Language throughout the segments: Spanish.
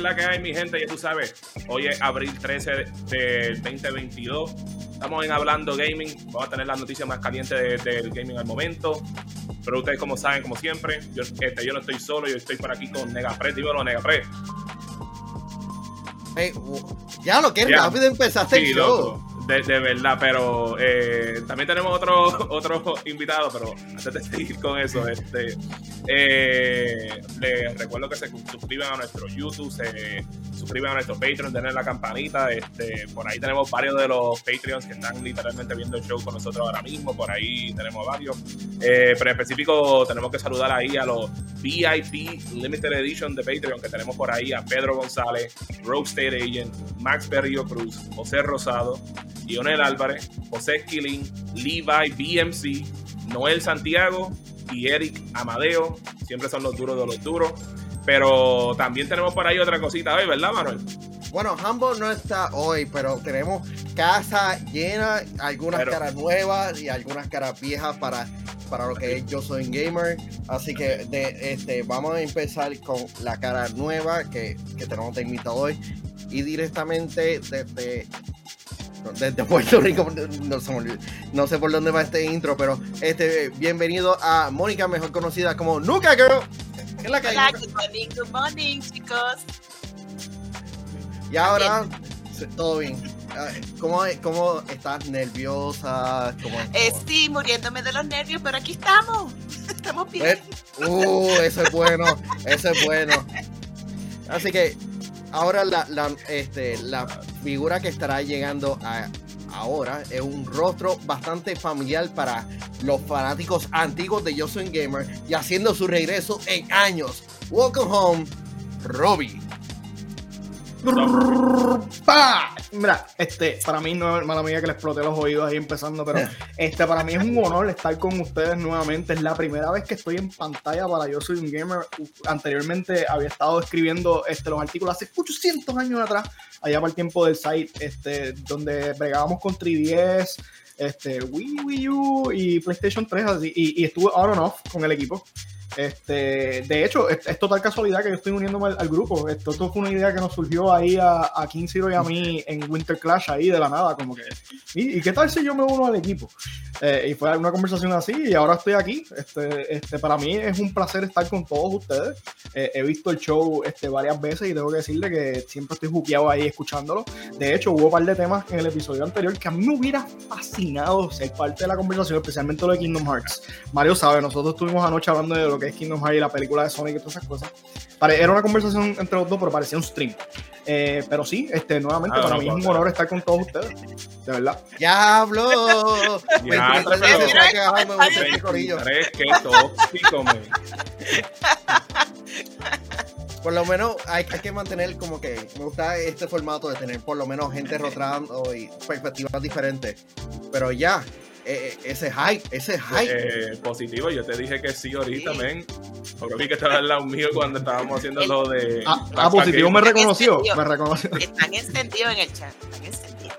Hey, ¿qué es la que hay, mi gente? Ya tú sabes, hoy es abril 13 del 2022. Estamos en Hablando Gaming. Vamos a tener las noticias más calientes del gaming al momento. Pero ustedes, como saben, como siempre, yo, este, yo no estoy solo, yo estoy por aquí con Negapre. Dímelo, Negapre. Hey, ya lo que rápido empezaste el show. De, verdad, pero eh, también tenemos otro, otro invitado, pero antes de seguir con eso, este, eh, les recuerdo que se suscriban a nuestro YouTube, se suscriban a nuestro Patreon, denle la campanita, este, por ahí tenemos varios de los Patreons que están literalmente viendo el show con nosotros ahora mismo, por ahí tenemos varios, eh, pero en específico tenemos que saludar ahí a los VIP Limited Edition de Patreon que tenemos por ahí, a Pedro González, Rogue State Agent, Max Berrio Cruz, José Rosado, Lionel Álvarez, José Esquilín, Levi BMC, Noel Santiago y Eric Amadeo. Siempre son los duros de los duros. Pero también tenemos por ahí otra cosita hoy, ¿verdad, Manuel? Bueno, Humble no está hoy, pero tenemos casa llena, algunas caras nuevas y algunas caras viejas para, para lo que es Yo Soy Gamer. Así que de, este, vamos a empezar con la cara nueva que, que tenemos de invitado hoy. Y directamente desde desde Puerto Rico, no, sé por dónde va este intro, pero este, bienvenido a Mónica, mejor conocida como Nuka Girl. ¿Qué es la que Hola, good morning, good morning, chicos. Y ahora, todo bien. ¿Cómo, ¿Cómo, estás nerviosa? ¿Cómo, Estoy muriéndome de los nervios, pero aquí estamos. Estamos bien. Uh, eso es bueno, eso es bueno. Así que ahora la, la, este, la figura que estará llegando a, ahora es un rostro bastante familiar para los fanáticos antiguos de Yo Gamer y haciendo su regreso en años. Welcome home, Robbie. Mira, este, para mí no es mala mía que le exploté los oídos ahí empezando, pero este, para mí es un honor estar con ustedes nuevamente. Es la primera vez que estoy en pantalla para Yo Soy un Gamer. Anteriormente había estado escribiendo este, los artículos hace 800 años atrás, allá para el tiempo del site, este, donde bregábamos con 3DS, este, Wii, Wii U y PlayStation 3, así, y, y estuve on and off con el equipo. Este, de hecho, es, total casualidad que yo estoy uniéndome al, grupo. Esto, fue una idea que nos surgió ahí a, a King Zero y a mí en Winter Clash, ahí de la nada, como que, ¿y, qué tal si yo me uno al equipo? Eh, y fue una conversación así y ahora estoy aquí. Este, este, para mí es un placer estar con todos ustedes. Eh, he visto el show este, varias veces y tengo que decirle que siempre estoy juqueado ahí escuchándolo. De hecho, hubo un par de temas en el episodio anterior que a mí me hubiera fascinado ser parte de la conversación, especialmente lo de Kingdom Hearts. Mario sabe, nosotros estuvimos anoche hablando de lo que es Kingdom Hearts y la película de Sonic y todas esas cosas. Era una conversación entre los dos, pero parecía un stream. Eh, pero sí, este, nuevamente, ah, para mí es un honor estar con todos ustedes. De verdad. ¡Diablo! Ya, Por lo menos hay, hay, que mantener como que me gusta este formato de tener por lo menos gente rotando y perspectivas diferentes. Pero ya, eh, eh, ese hype, ese hype. Eh, positivo, yo te dije que sí ahorita, men. Porque vi que estaba al lado mío cuando estábamos haciendo lo de. Ah, ah positivo me reconoció. Me reconoció. Están encendidos en el chat, están encendidos.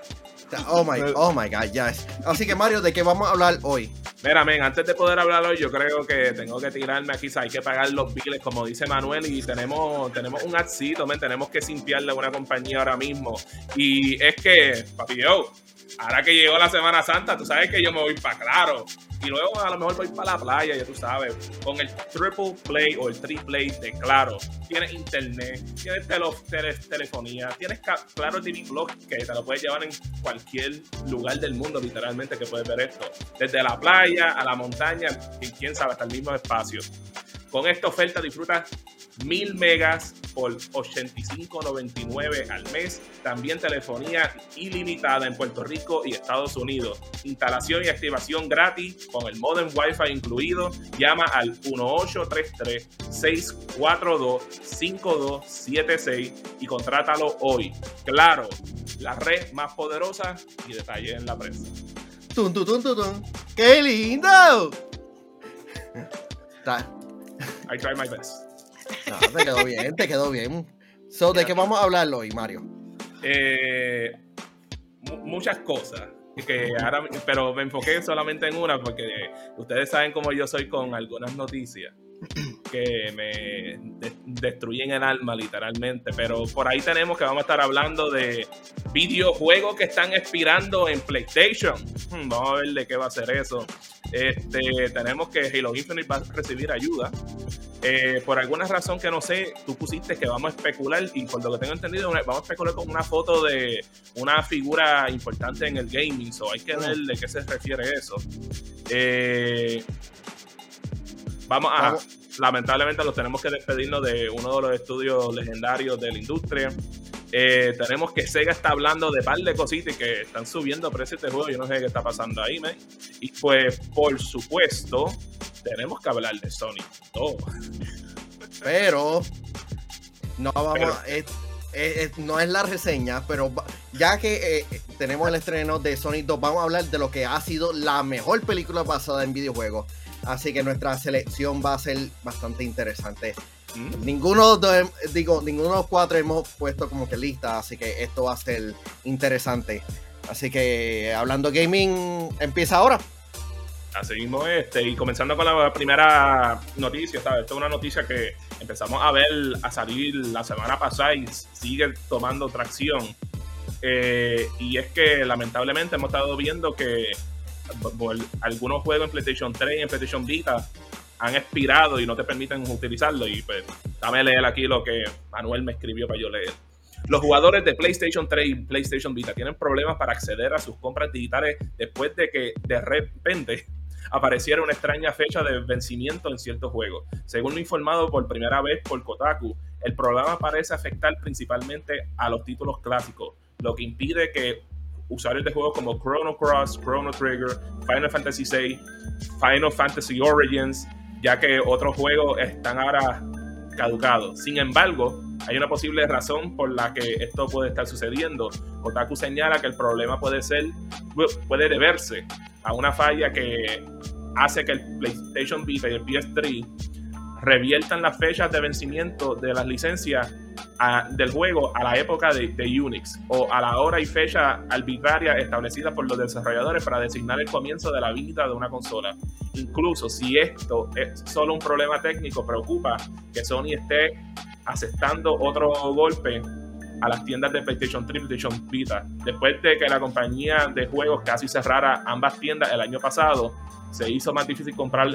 Oh my, oh my god, yes. Así que Mario, ¿de qué vamos a hablar hoy? Mira, men, antes de poder hablar hoy, yo creo que tengo que tirarme aquí, hay que pagar los biles, como dice Manuel, y tenemos, tenemos un adcito, men, tenemos que simpiarle a una compañía ahora mismo. Y es que, papi, yo, ahora que llegó la Semana Santa, tú sabes que yo me voy para claro. Y luego a lo mejor voy para la playa, ya tú sabes, con el triple play o el triple play de Claro. Tienes internet, tienes telefonía, tienes Claro TV Blog que te lo puedes llevar en cualquier lugar del mundo, literalmente, que puedes ver esto. Desde la playa a la montaña, y quién sabe, hasta el mismo espacio. Con esta oferta disfrutas 1000 megas por 85.99 al mes. También telefonía ilimitada en Puerto Rico y Estados Unidos. Instalación y activación gratis con el modem Wi-Fi incluido. Llama al 1833-642-5276 y contrátalo hoy. Claro, la red más poderosa y detalle en la prensa. ¡Tum, tum, tum, tum, qué lindo! I try my best. No, te quedó bien, te quedó bien. So, ¿De qué vamos a hablar hoy, Mario? Eh, muchas cosas. Que ahora, pero me enfoqué solamente en una porque ustedes saben cómo yo soy con algunas noticias. Que me destruyen el alma literalmente. Pero por ahí tenemos que vamos a estar hablando de videojuegos que están expirando en PlayStation. Hmm, vamos a ver de qué va a ser eso. Este, tenemos que Halo Infinite va a recibir ayuda. Eh, por alguna razón que no sé, tú pusiste que vamos a especular, y por lo que tengo entendido, vamos a especular con una foto de una figura importante en el gaming, so hay que ver de qué se refiere eso. Eh, vamos a. Lamentablemente, los tenemos que despedirnos de uno de los estudios legendarios de la industria. Eh, tenemos que Sega está hablando de par de cositas y que están subiendo precios de juego. Yo no sé qué está pasando ahí, man. Y pues, por supuesto, tenemos que hablar de Sonic Pero, no vamos no es la reseña, pero ya que eh, tenemos el estreno de Sonic 2, vamos a hablar de lo que ha sido la mejor película basada en videojuegos. Así que nuestra selección va a ser bastante interesante. Ninguno, de, digo, ninguno de los cuatro hemos puesto como que lista, así que esto va a ser interesante. Así que hablando gaming, empieza ahora. Así mismo este, y comenzando con la primera noticia, ¿sabes? Esta es una noticia que empezamos a ver a salir la semana pasada y sigue tomando tracción. Eh, y es que lamentablemente hemos estado viendo que algunos juegos en PlayStation 3 y en PlayStation Vita han expirado y no te permiten utilizarlo. Y pues, dame leer aquí lo que Manuel me escribió para yo leer. Los jugadores de PlayStation 3 y PlayStation Vita tienen problemas para acceder a sus compras digitales después de que de repente apareciera una extraña fecha de vencimiento en ciertos juegos. Según lo informado por primera vez por Kotaku, el problema parece afectar principalmente a los títulos clásicos, lo que impide que usuarios de juegos como Chrono Cross, Chrono Trigger, Final Fantasy VI, Final Fantasy Origins, ya que otros juegos están ahora caducados. Sin embargo, hay una posible razón por la que esto puede estar sucediendo. Otaku señala que el problema puede ser, puede deberse a una falla que hace que el PlayStation Vita y el PS3 reviertan las fechas de vencimiento de las licencias del juego a la época de, Unix o a la hora y fecha arbitraria establecida por los desarrolladores para designar el comienzo de la vida de una consola. Incluso si esto es solo un problema técnico, preocupa que Sony esté aceptando otro golpe a las tiendas de PlayStation 3 y PlayStation Vita. Después de que la compañía de juegos casi cerrara ambas tiendas el año pasado, se hizo más difícil comprar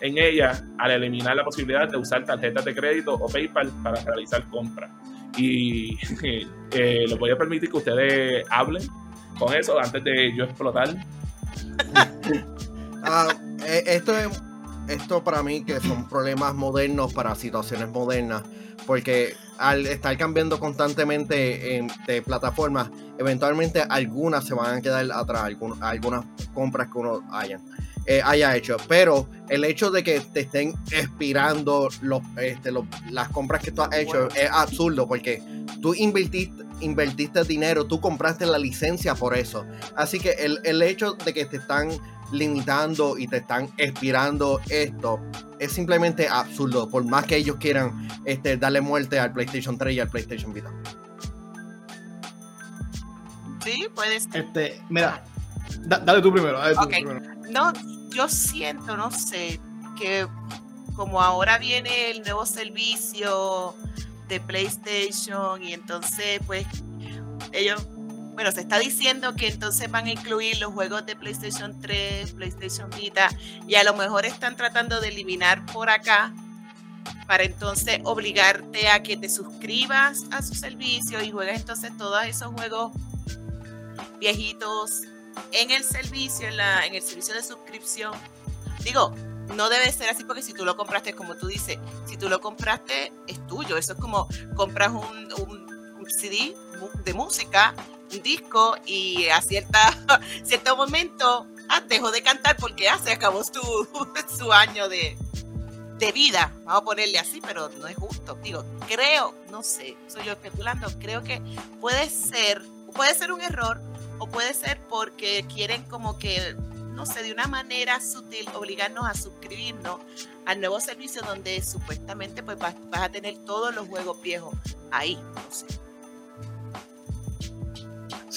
en ella al eliminar la posibilidad de usar tarjetas de crédito o PayPal para realizar compras. Y eh, les voy a permitir que ustedes hablen con eso antes de yo explotar. Ah, eh, esto es esto para mí que son problemas modernos para situaciones modernas, porque al estar cambiando constantemente en, de plataformas, eventualmente algunas se van a quedar atrás, algunas compras que uno haya, eh, haya hecho. Pero el hecho de que te estén expirando los, este, las compras que tú has hecho es absurdo, porque tú invertiste, invertiste dinero, tú compraste la licencia por eso. Así que el, el hecho de que te están limitando y te están expirando esto es simplemente absurdo, por más que ellos quieran este, darle muerte al PlayStation 3 y al PlayStation Vita. Sí, puedes. Este, mira, dale tú primero. No, yo siento, no sé, que como ahora viene el nuevo servicio de PlayStation y entonces pues ellos bueno, se está diciendo que entonces van a incluir los juegos de PlayStation 3, PlayStation Vita, y a lo mejor están tratando de eliminar por acá para entonces obligarte a que te suscribas a su servicio y juegues entonces todos esos juegos viejitos en el servicio, en, el servicio de suscripción. Digo, no debe ser así porque si tú lo compraste, como tú dices, si tú lo compraste, es tuyo. Eso es como compras un CD de música disco y a cierta, cierto momento ah, dejó de cantar porque ya se acabó su, su año de, de vida, vamos a ponerle así, pero no es justo. Digo, creo, no sé, soy yo especulando, creo que puede ser, puede ser un error o puede ser porque quieren como que, no sé, de una manera sutil obligarnos a suscribirnos al nuevo servicio donde supuestamente pues vas, vas a tener todos los juegos viejos ahí, no sé.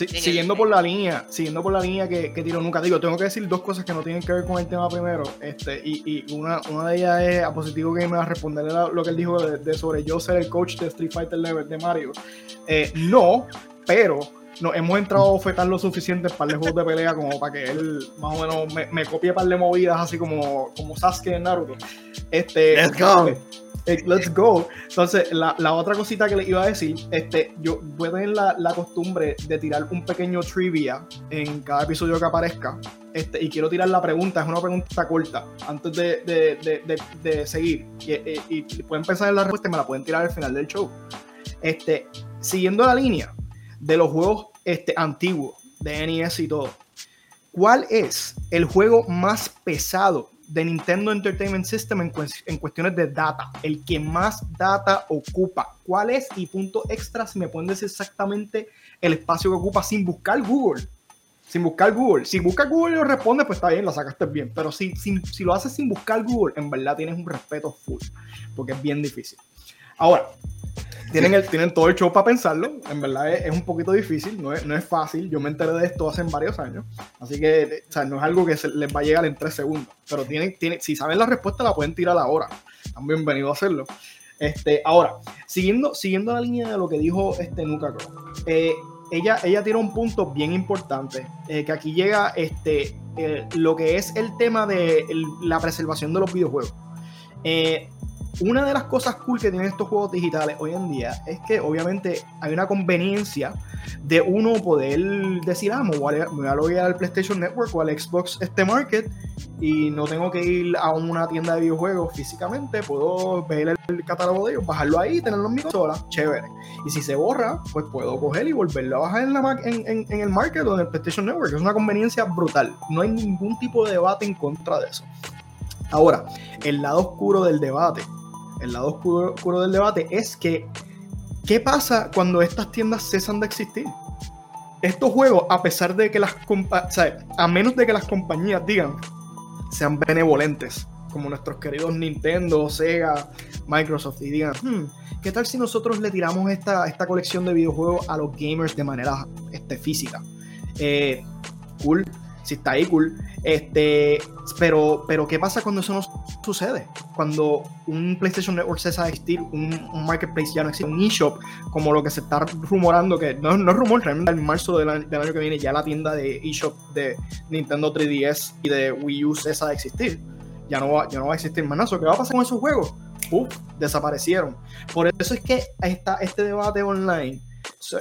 Siguiendo por la línea, siguiendo por la línea que, que tiró nunca. Digo, tengo que decir dos cosas que no tienen que ver con el tema primero. Este, y, y una, una de ellas es a positivo que me va a responder lo que él dijo de, sobre yo ser el coach de Street Fighter Level de Mario. Eh, no, pero no, hemos entrado a ofertar lo suficiente para el juego de pelea como para que él más o menos me, me copie par de movidas así como, como Sasuke en Naruto. Este, Let's go. Eh, let's go. Entonces, la, otra cosita que le iba a decir, este, yo voy a tener la, la, costumbre de tirar un pequeño trivia en cada episodio que aparezca. Este, y quiero tirar la pregunta, es una pregunta corta, antes de, de, de, de seguir. Y, y, pueden pensar en la respuesta y me la pueden tirar al final del show. Este, siguiendo la línea, de los juegos este, antiguos de NES y todo. ¿Cuál es el juego más pesado de Nintendo Entertainment System en, cuestiones de data? El que más data ocupa. ¿Cuál es? Y punto extra, si me pueden decir exactamente el espacio que ocupa sin buscar Google. Sin buscar Google. Si busca Google y lo responde, pues está bien, la sacaste bien. Pero si, si, si lo haces sin buscar Google, en verdad tienes un respeto full. Porque es bien difícil. Ahora, tienen, el, tienen todo el show para pensarlo. En verdad es, un poquito difícil, no es, no es, fácil. Yo me enteré de esto hace varios años. Así que o sea, no es algo que les va a llegar en tres segundos. Pero tienen, tienen, si saben la respuesta, la pueden tirar ahora. Están bienvenidos a hacerlo. Este, ahora, siguiendo, siguiendo la línea de lo que dijo este Nuka eh, ella, ella tiene un punto bien importante, eh, que aquí llega este, eh, lo que es el tema de la preservación de los videojuegos. Una de las cosas cool que tienen estos juegos digitales hoy en día es que obviamente hay una conveniencia de uno poder decir, ah, me voy a, loguear al PlayStation Network o al Xbox este Market y no tengo que ir a una tienda de videojuegos físicamente, puedo ver el catálogo de ellos, bajarlo ahí, tenerlo en mi consola, chévere. Y si se borra, pues puedo coger y volverlo a bajar en el Market o en el PlayStation Network. Es una conveniencia brutal. No hay ningún tipo de debate en contra de eso. Ahora, el lado oscuro del debate el lado oscuro, oscuro, del debate es que, ¿qué pasa cuando estas tiendas cesan de existir? Estos juegos, a pesar de que las o a menos de que las compañías digan, sean benevolentes, como nuestros queridos Nintendo, Sega, Microsoft, y digan, hmm, ¿qué tal si nosotros le tiramos esta, esta colección de videojuegos a los gamers de manera este, física? Eh, cool, si está ahí, cool. Este, pero, pero, ¿qué pasa cuando eso no sucede? Cuando un PlayStation Network cesa de existir, un, marketplace ya no existe, un eShop, como lo que se está rumorando, que no, no es rumor, realmente en marzo del del año, que viene ya la tienda de eShop de Nintendo 3DS y de Wii U cesa de existir. Ya no va, ya no va a existir más nada. ¿Qué va a pasar con esos juegos? Uf, desaparecieron. Por eso es que está este debate online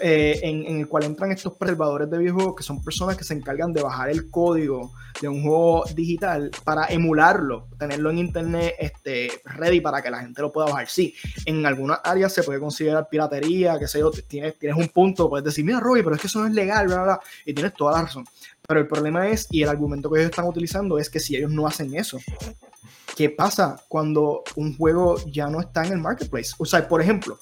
eh, en, en, el cual entran estos preservadores de videojuegos, que son personas que se encargan de bajar el código de un juego digital para emularlo, tenerlo en internet este, ready para que la gente lo pueda bajar. Sí, en algunas áreas se puede considerar piratería, que sé yo, tienes, tienes un punto, puedes decir, mira, Robbie, pero es que eso no es legal, bla, bla, y tienes toda la razón. Pero el problema es, y el argumento que ellos están utilizando es que si ellos no hacen eso, ¿qué pasa cuando un juego ya no está en el marketplace? O sea, por ejemplo,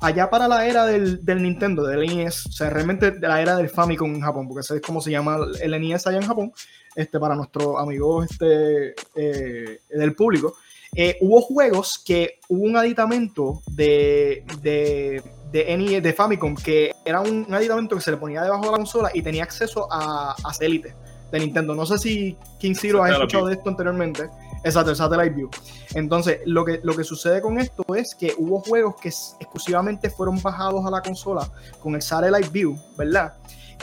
allá para la era del, del, Nintendo, del NES, o sea, realmente de la era del Famicom en Japón, porque ese es como se llama el NES allá en Japón, este, para nuestros amigos este, eh, del público, eh, hubo juegos que hubo un aditamento de, de, de, NES, de Famicom que era un, aditamento que se le ponía debajo de la consola y tenía acceso a, a satélite de Nintendo. No sé si King Zero ha escuchado de esto anteriormente. Exacto, el Satellite View. Entonces, lo que, lo que sucede con esto es que hubo juegos que exclusivamente fueron bajados a la consola con el Satellite View, ¿verdad?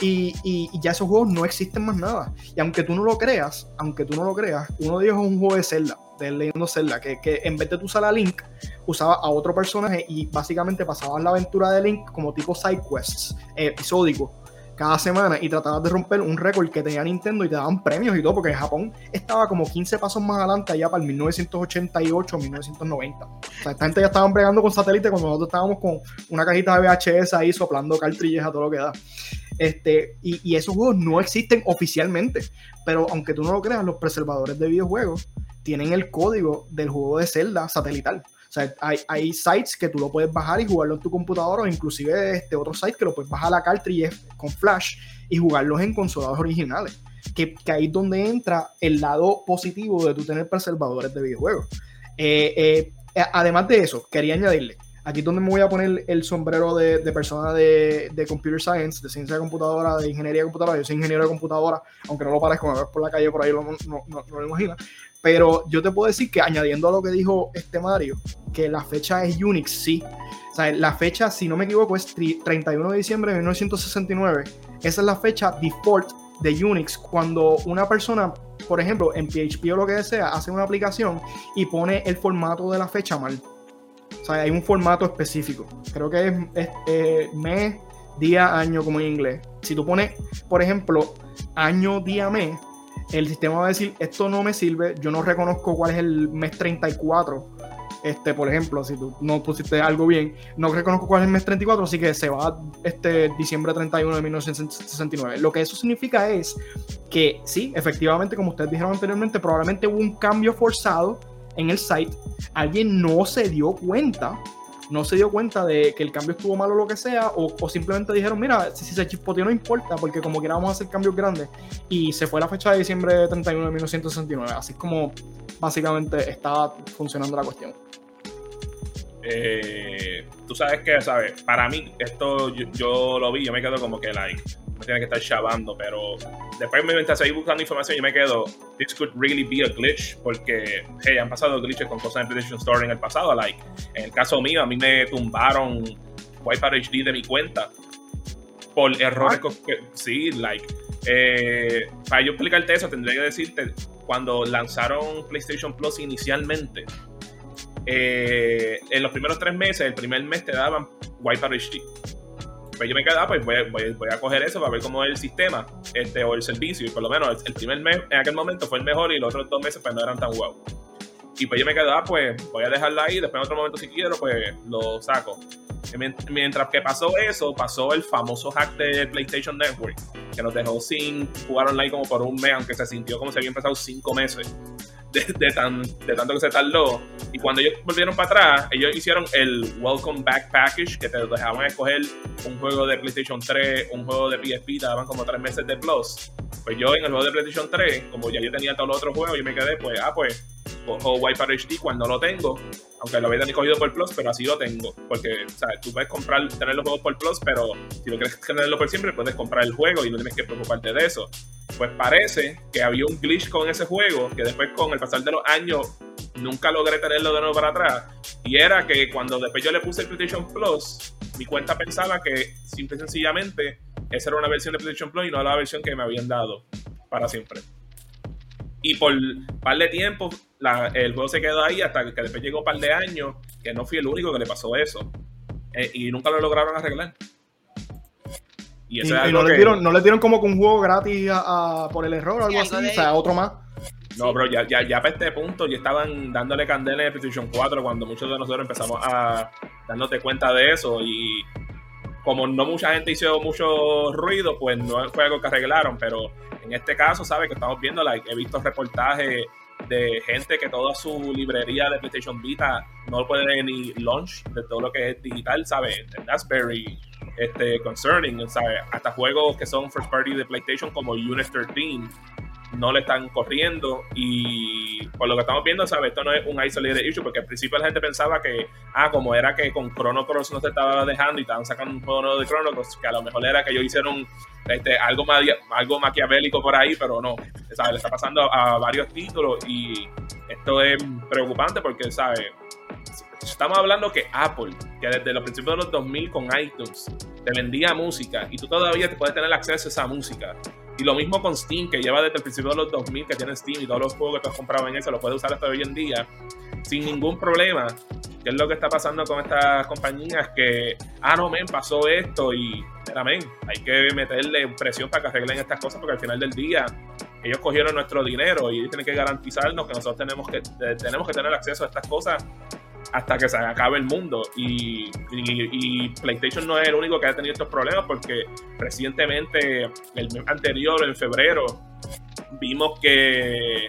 Y, y, ya esos juegos no existen más nada. Y aunque tú no lo creas, aunque tú no lo creas, uno de ellos es un juego de Zelda, de Leyendo Zelda, que, que en vez de tú usar a Link, usaba a otro personaje y básicamente pasabas la aventura de Link como tipo side quests, eh, episódico cada semana y tratabas de romper un récord que tenía Nintendo y te daban premios y todo, porque en Japón estaba como 15 pasos más adelante allá para el 1988 1990. O sea, esta gente ya estaban bregando con satélite cuando nosotros estábamos con una cajita de VHS ahí soplando cartrillas a todo lo que da. Este, y, y esos juegos no existen oficialmente, pero aunque tú no lo creas, los preservadores de videojuegos tienen el código del juego de Zelda satelital. O sea, hay, sites que tú lo puedes bajar y jugarlo en tu computadora o inclusive este, otros sites que lo puedes bajar a la cartridge con flash y jugarlos en consolas originales. Que, ahí es donde entra el lado positivo de tú tener preservadores de videojuegos. Eh, eh, además de eso, quería añadirle, aquí es donde me voy a poner el sombrero de, persona de, computer science, de ciencia de computadora, de ingeniería de computadora. Yo soy ingeniero de computadora, aunque no lo parezco, me ves por la calle por ahí, no, no, lo imagino. Pero yo te puedo decir que añadiendo a lo que dijo este Mario, que la fecha es Unix, sí. O sea, la fecha, si no me equivoco, es 31 de diciembre de 1969. Esa es la fecha default de Unix cuando una persona, por ejemplo, en PHP o lo que sea, hace una aplicación y pone el formato de la fecha mal. O sea, hay un formato específico. Creo que es, eh, mes, día, año, como en inglés. Si tú pones, por ejemplo, año, día, mes, el sistema va a decir, esto no me sirve, yo no reconozco cuál es el mes 34 este, por ejemplo, si tú no pusiste algo bien, no reconozco cuál es el mes 34, así que se va este diciembre 31 de 1969. Lo que eso significa es que sí, efectivamente, como ustedes dijeron anteriormente, probablemente hubo un cambio forzado en el site, alguien no se dio cuenta no se dio cuenta de que el cambio estuvo mal o lo que sea, o, simplemente dijeron, mira, si, se chispoteó no importa, porque como quiera vamos a hacer cambios grandes, y se fue la fecha de diciembre 31 de 1969, así es como básicamente estaba funcionando la cuestión. Eh, tú sabes que, ¿sabes? Para mí, esto yo, lo vi, yo me quedo como que, like, me tiene que estar chavando, pero después mientras seguir buscando información, yo me quedo, this could really be a glitch, porque, hey, han pasado glitches con cosas en PlayStation Store en el pasado, like, en el caso mío, a mí me tumbaron Wipeout HD de mi cuenta por errores, que, sí, like, eh, para yo explicarte eso, tendría que decirte, cuando lanzaron PlayStation Plus inicialmente, eh, en los primeros tres meses, el primer mes te daban Wipeout HD. Pues yo me quedaba, pues voy, voy, a coger eso para ver cómo es el sistema este, o el servicio. Y por lo menos el, primer mes en aquel momento fue el mejor y los otros dos meses pues no eran tan guau. Y pues yo me quedaba, pues voy a dejarla ahí. Después en otro momento, si quiero, pues lo saco. Mientras que pasó eso, pasó el famoso hack de PlayStation Network, que nos dejó sin jugar online como por un mes, aunque se sintió como si habían pasado cinco meses de, tan, de tanto que se tardó. Y cuando ellos volvieron para atrás, ellos hicieron el Welcome Back Package, que te dejaban escoger un juego de PlayStation 3, un juego de PSP, te daban como tres meses de Plus. Pues yo en el juego de PlayStation 3, como ya yo tenía todos los otros juegos, yo me quedé, pues, ah, pues, o Wiper HD cuando lo tengo, aunque lo había cogido por Plus, pero así lo tengo. Porque, o sea, tú puedes comprar, tener los juegos por Plus, pero si no quieres tenerlo por siempre, puedes comprar el juego y no tienes que preocuparte de eso. Pues parece que había un glitch con ese juego que después con el pasar de los años nunca logré tenerlo de nuevo para atrás. Y era que cuando después yo le puse el PlayStation Plus, mi cuenta pensaba que simple y sencillamente esa era una versión de PlayStation Plus y no la versión que me habían dado para siempre. Y por un par de tiempo, el juego se quedó ahí hasta que después llegó un par de años, que no fui el único que le pasó eso. Eh, y nunca lo lograron arreglar. Y, no, le dieron, no le dieron como que un juego gratis por el error o algo así, o sea, otro más. No, bro, ya, ya, ya para este punto ya estaban dándole candela en PlayStation 4 cuando muchos de nosotros empezamos a dándote cuenta de eso y como no mucha gente hizo mucho ruido, pues no fue algo que arreglaron, pero en este caso, ¿sabes? Que estamos viendo, like, he visto reportajes de gente que toda su librería de PlayStation Vita no puede ni launch de todo lo que es digital, ¿sabes? That's very este, concerning, ¿sabes? Hasta juegos que son first party de PlayStation como Unit 13 no le están corriendo y por lo que estamos viendo, ¿sabes? Esto no es un isolated issue porque al principio la gente pensaba que, ah, como era que con Chrono Cross no se estaba dejando y estaban sacando un juego nuevo de Chrono que a lo mejor era que ellos hicieron este, algo, algo maquiavélico por ahí, pero no, ¿sabes? Le está pasando a, varios títulos y esto es preocupante porque, ¿sabes? Estamos hablando que Apple, que desde los principios de los 2000 con iTunes, te vendía música y tú todavía te puedes tener acceso a esa música y lo mismo con Steam, que lleva desde el principio de los 2000 que tiene Steam y todos los juegos que has comprado en eso lo puedes usar hasta hoy en día sin ningún problema. ¿Qué es lo que está pasando con estas compañías? Que, ah, no, men, pasó esto y, mira, men, hay que meterle presión para que arreglen estas cosas porque al final del día ellos cogieron nuestro dinero y tienen que garantizarnos que nosotros tenemos que, tenemos que tener acceso a estas cosas hasta que se acabe el mundo. Y, PlayStation no es el único que ha tenido estos problemas porque recientemente, el mes anterior, en febrero, vimos que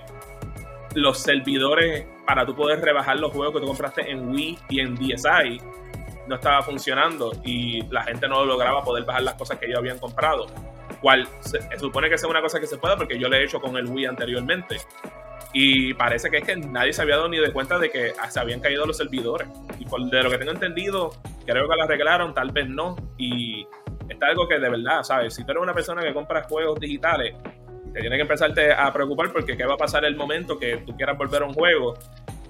los servidores para tú poder rebajar los juegos que tú compraste en Wii y en DSi no estaba funcionando y la gente no lograba poder bajar las cosas que ellos habían comprado. Cual se, supone que sea una cosa que se pueda porque yo lo he hecho con el Wii anteriormente Y parece que es que nadie se había dado ni de cuenta de que se habían caído los servidores. Y por de lo que tengo entendido, creo que lo arreglaron, tal vez no. Y está algo que de verdad, ¿sabes? Si tú eres una persona que compra juegos digitales, te tienes que empezarte a preocupar porque qué va a pasar el momento que tú quieras volver a un juego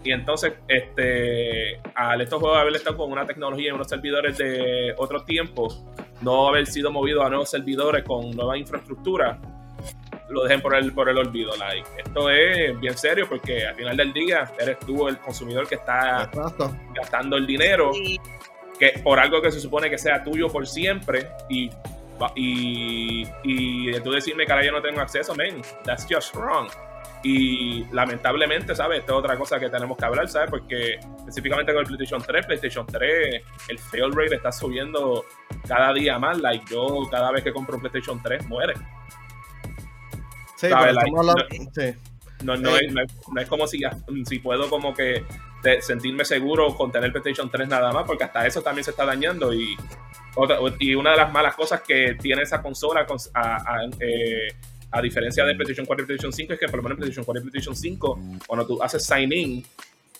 y entonces, este, al estos juegos haber estado con una tecnología y unos servidores de otros tiempos, no haber sido movido a nuevos servidores con nueva infraestructura, lo dejen por el, por el olvido. Like. Esto es bien serio porque al final del día eres tú el consumidor que está gastando el dinero que, por algo que se supone que sea tuyo por siempre y, y, y tú decirme que ahora yo no tengo acceso, man, that's just wrong. Y lamentablemente, ¿sabes? Esta es otra cosa que tenemos que hablar, ¿sabes? Porque específicamente con el PlayStation 3, PlayStation 3, el fail rate está subiendo cada día más. Like, yo cada vez que compro un PlayStation 3 muere. Sí, pero no, no, es, no, es, como si, si puedo como que sentirme seguro con tener PlayStation 3 nada más, porque hasta eso también se está dañando. Y, y una de las malas cosas que tiene esa consola a, eh, a diferencia de PlayStation 4 y PlayStation 5, es que por lo menos en PlayStation 4 y PlayStation 5, cuando tú haces sign in,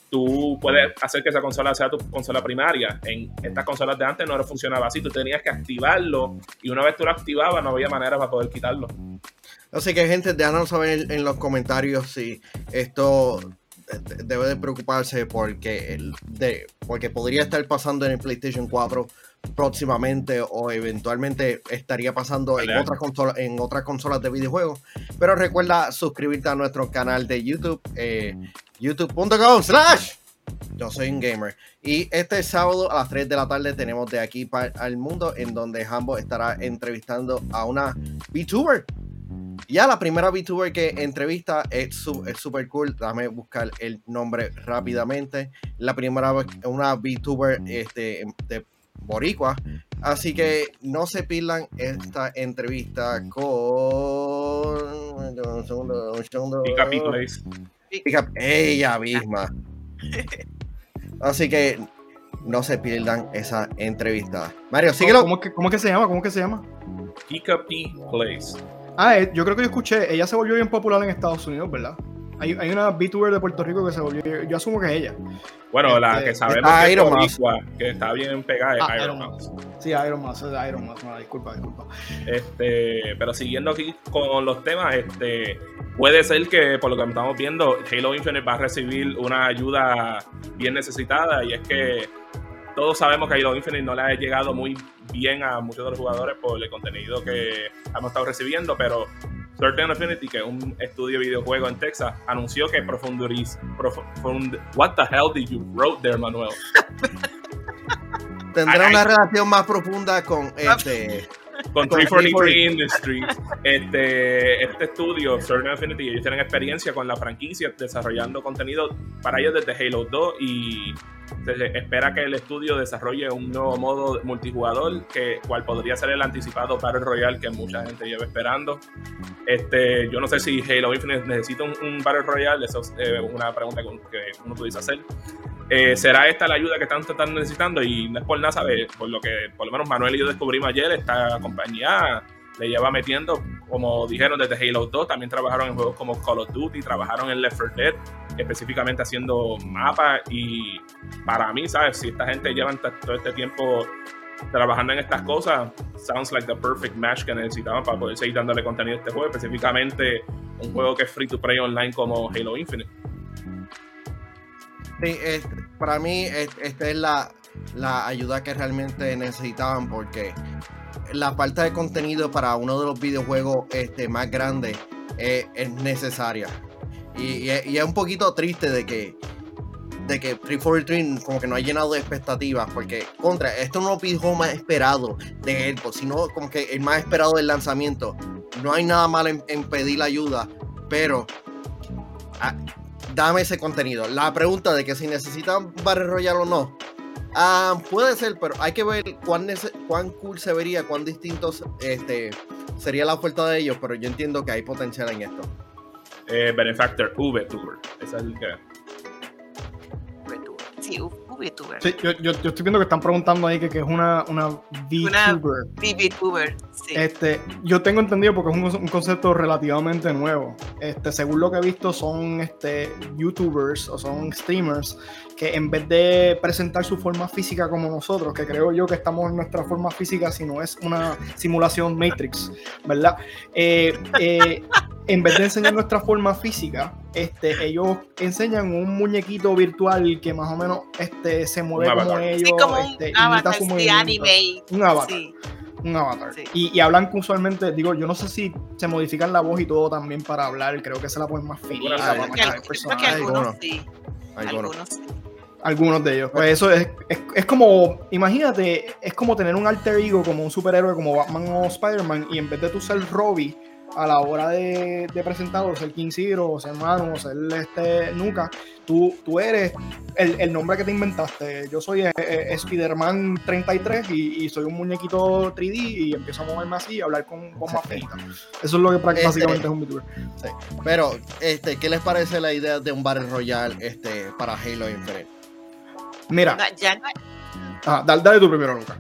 tú puedes hacer que esa consola sea tu consola primaria. En estas consolas de antes no funcionaba así, tú tenías que activarlo y una vez tú lo activabas no había manera para poder quitarlo. Así que gente, déjanos saber en los comentarios si esto debe de preocuparse porque, el, de, porque podría estar pasando en el PlayStation 4 próximamente o eventualmente estaría pasando en otras, consolas, en otras consolas de videojuegos. Pero recuerda suscribirte a nuestro canal de YouTube, eh, youtube.com slash yo soy un gamer. Y este sábado a las 3 de la tarde tenemos de aquí para el mundo en donde Hambo estará entrevistando a una VTuber. Ya la primera VTuber que entrevista es súper cool. Déjame buscar el nombre rápidamente. La primera una VTuber este, de boricua. Así que no se pierdan esta entrevista con. Un segundo, un segundo. Ella misma. Así que no se pierdan esa entrevista. Mario, síguelo. ¿Cómo, que, cómo que se llama? ¿Cómo que se llama? Kika P. Place. Ah, eh, yo creo que yo escuché. Ella se volvió bien popular en Estados Unidos, ¿verdad? Hay, hay una VTuber de Puerto Rico que se volvió. Yo asumo que es ella. Bueno, la este, que sabemos que, Iron es que está bien pegada es ah, Iron, Man. Sí, Iron Man, es Iron Man. disculpa, disculpa. Este, pero siguiendo aquí con los temas, este, puede ser que por lo que estamos viendo, Halo Infinite va a recibir una ayuda bien necesitada y es que todos sabemos que Halo Infinite no le ha llegado muy bien a muchos de los jugadores por el contenido que hemos estado recibiendo, pero Certain Affinity, que es un estudio de videojuego en Texas, anunció que profunduriz, profund, what the hell did you wrote there, Manuel? Tendrá una relación más profunda con este con 343 Industries, este, este estudio, Certain Affinity, ellos tienen experiencia con la franquicia desarrollando contenido para ellos desde Halo 2 y se espera que el estudio desarrolle un nuevo modo multijugador, que cual podría ser el anticipado Battle Royale que mucha gente lleva esperando. Este, yo no sé si Halo Infinite necesita un, Battle Royale, eso es eh, una pregunta que uno pudiese hacer. Eh, ¿Será esta la ayuda que tanto están necesitando? Y no es por nada, ¿sabes? Por lo que por lo menos Manuel y yo descubrimos ayer, esta compañía le lleva metiendo, como dijeron, desde Halo 2, también trabajaron en juegos como Call of Duty, trabajaron en Left 4 Dead, específicamente haciendo mapas y para mí, ¿sabes? Si esta gente lleva todo este tiempo trabajando en estas cosas, sounds like the perfect match que necesitaban para poder seguir dándole contenido a este juego, específicamente un juego que es free to play online como Halo Infinite. Sí, para mí esta es la, ayuda que realmente necesitaban porque la falta de contenido para uno de los videojuegos este, más grandes es, necesaria. Y, es un poquito triste de que de que 343 como que no ha llenado de expectativas porque contra esto no es más esperado de él pues, sino como que el más esperado del lanzamiento no hay nada malo en, pedir la ayuda pero ah, dame ese contenido. La pregunta de que si necesitan Battle Royale o no, ah, puede ser, pero hay que ver cuán, cuán cool se vería, cuán distintos este, sería la oferta de ellos, pero yo entiendo que hay potencial en esto. Eh, Benefactor VTuber, esa es el que. Sí, VTuber. Sí, yo, yo, yo, estoy viendo que están preguntando ahí que, que es una, una VTuber. VTuber, sí. Este, yo tengo entendido porque es un, un, concepto relativamente nuevo. Este, según lo que he visto, son este, YouTubers o son streamers que en vez de presentar su forma física como nosotros, que creo yo que estamos en nuestra forma física, si no es una simulación Matrix, ¿verdad? Eh, eh, en vez de enseñar nuestra forma física, este, ellos enseñan un muñequito virtual que más o menos este, se mueve como ellos, sí, como este, un avatar de anime. Un avatar. Sí. Un avatar. Sí. Y, y, hablan usualmente, digo, yo no sé si se modifican la voz y todo también para hablar, creo que se la ponen más finita. Para manejar el algunos sí. Algunos. algunos sí algunos de ellos. Pues eso es, es, es, como, imagínate, es como tener un alter ego como un superhéroe como Batman o Spider-Man y en vez de tú ser Robbie a la hora de, de presentar o ser King Zero o ser Manu o ser este Nuka, tú, tú eres el, el, nombre que te inventaste. Yo soy eh, eh, Spider-Man 33 y, y, soy un muñequito 3D y empiezo a moverme así y hablar con, con más finita. Eso es lo que básicamente este, es un VTuber. Sí. Pero, este, ¿qué les parece la idea de un Battle Royale este, para Halo Infinite? Mira. No, ya no... ah, dale, dale tú primero, Luca.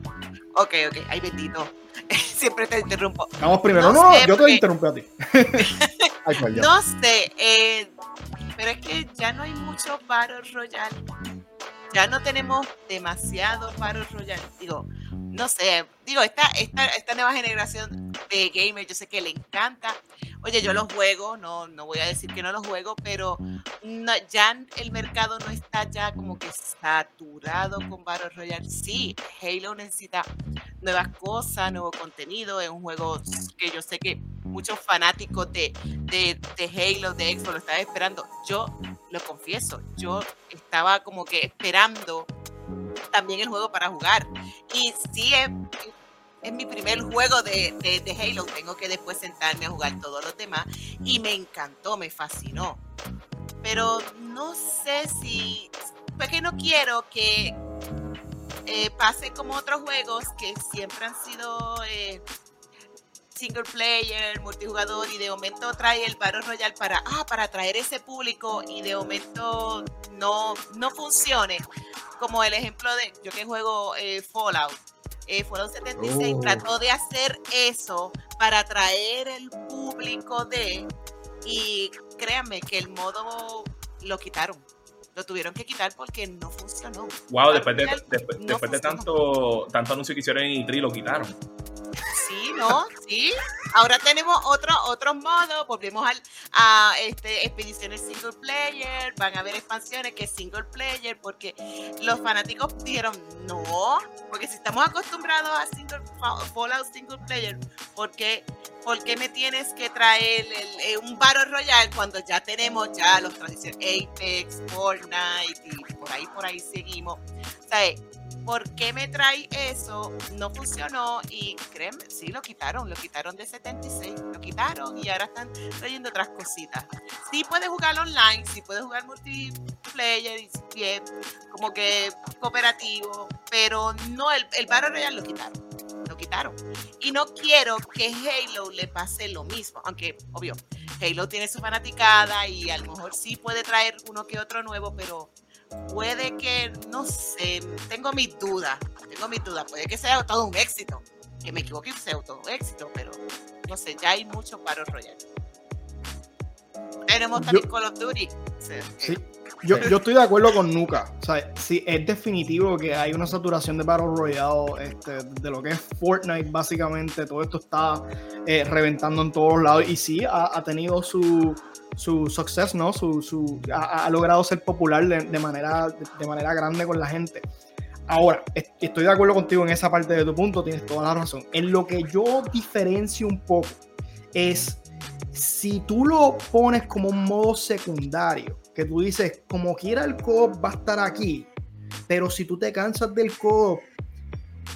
Ok, ok. Ay, bendito. Siempre te interrumpo. Vamos primero. No, no, no yo te interrumpí a ti. Ay, no sé. Eh, pero es que ya no hay mucho Battle Royale. Ya no tenemos demasiado Battle Royale. Digo, no sé. Digo, esta, esta, esta nueva generación de gamers, yo sé que le encanta. Oye, yo los juego, no, no voy a decir que no los juego, pero no, ya el mercado no está ya como que saturado con Battle Royale. Sí, Halo necesita nuevas cosas, nuevo contenido. Es un juego que yo sé que muchos fanáticos de, de, de Halo, de Xbox, lo estaban esperando. Yo lo confieso, yo estaba como que esperando también el juego para jugar. Y sí, es, es mi primer juego de, Halo. Tengo que después sentarme a jugar todos los demás. Y me encantó, me fascinó. Pero no sé si. Porque no quiero que eh, pase como otros juegos que siempre han sido. Eh, single player, multijugador y de momento trae el Battle Royale para, ah, para atraer ese público y de momento no, no funcione. Como el ejemplo de yo que juego eh, Fallout eh, Fallout 76 oh. trató de hacer eso para atraer el público de y créanme que el modo lo quitaron. Lo tuvieron que quitar porque no funcionó. Wow, después de, después, no después de tanto, tanto anuncio que hicieron en E3 lo quitaron. ¿No? Sí. Ahora tenemos otro, otros modos. Volvemos al, a este, expediciones single player. Van a haber expansiones que es single player. Porque los fanáticos dijeron no. Porque si estamos acostumbrados a single, Fallout single player, ¿por qué, ¿por qué me tienes que traer el, el, un Battle Royale cuando ya tenemos ya los tradicionales Apex, Fortnite y por ahí, por ahí seguimos? O sea, ¿por qué me trae eso? No funcionó y créeme, sí lo quitaron, lo quitaron de 76, lo quitaron y ahora están trayendo otras cositas. Sí puedes jugar online, sí puedes jugar multiplayer y como que cooperativo, pero no, el, el Battle Royale lo quitaron. Quitaron. Y no quiero que Halo le pase lo mismo, aunque obvio, Halo tiene su fanaticada y a lo mejor sí puede traer uno que otro nuevo, pero puede que, no sé, tengo mis dudas, tengo mis dudas, puede que sea todo un éxito, que me equivoque y sea todo un éxito, pero no sé, ya hay mucho paro royal. Tenemos también yo, Call of Duty. Sí, yo, yo, estoy de acuerdo con Nuka. O sea, sí, es definitivo que hay una saturación de Battle Royale, este, de lo que es Fortnite, básicamente. Todo esto está eh, reventando en todos lados. Y sí, ha, ha tenido su, su success, ¿no? Su, su ha, ha, logrado ser popular de, de, manera, de, de, manera grande con la gente. Ahora, estoy de acuerdo contigo en esa parte de tu punto, tienes toda la razón. En lo que yo diferencio un poco es si tú lo pones como un modo secundario, que tú dices, como quiera el co va a estar aquí, pero si tú te cansas del co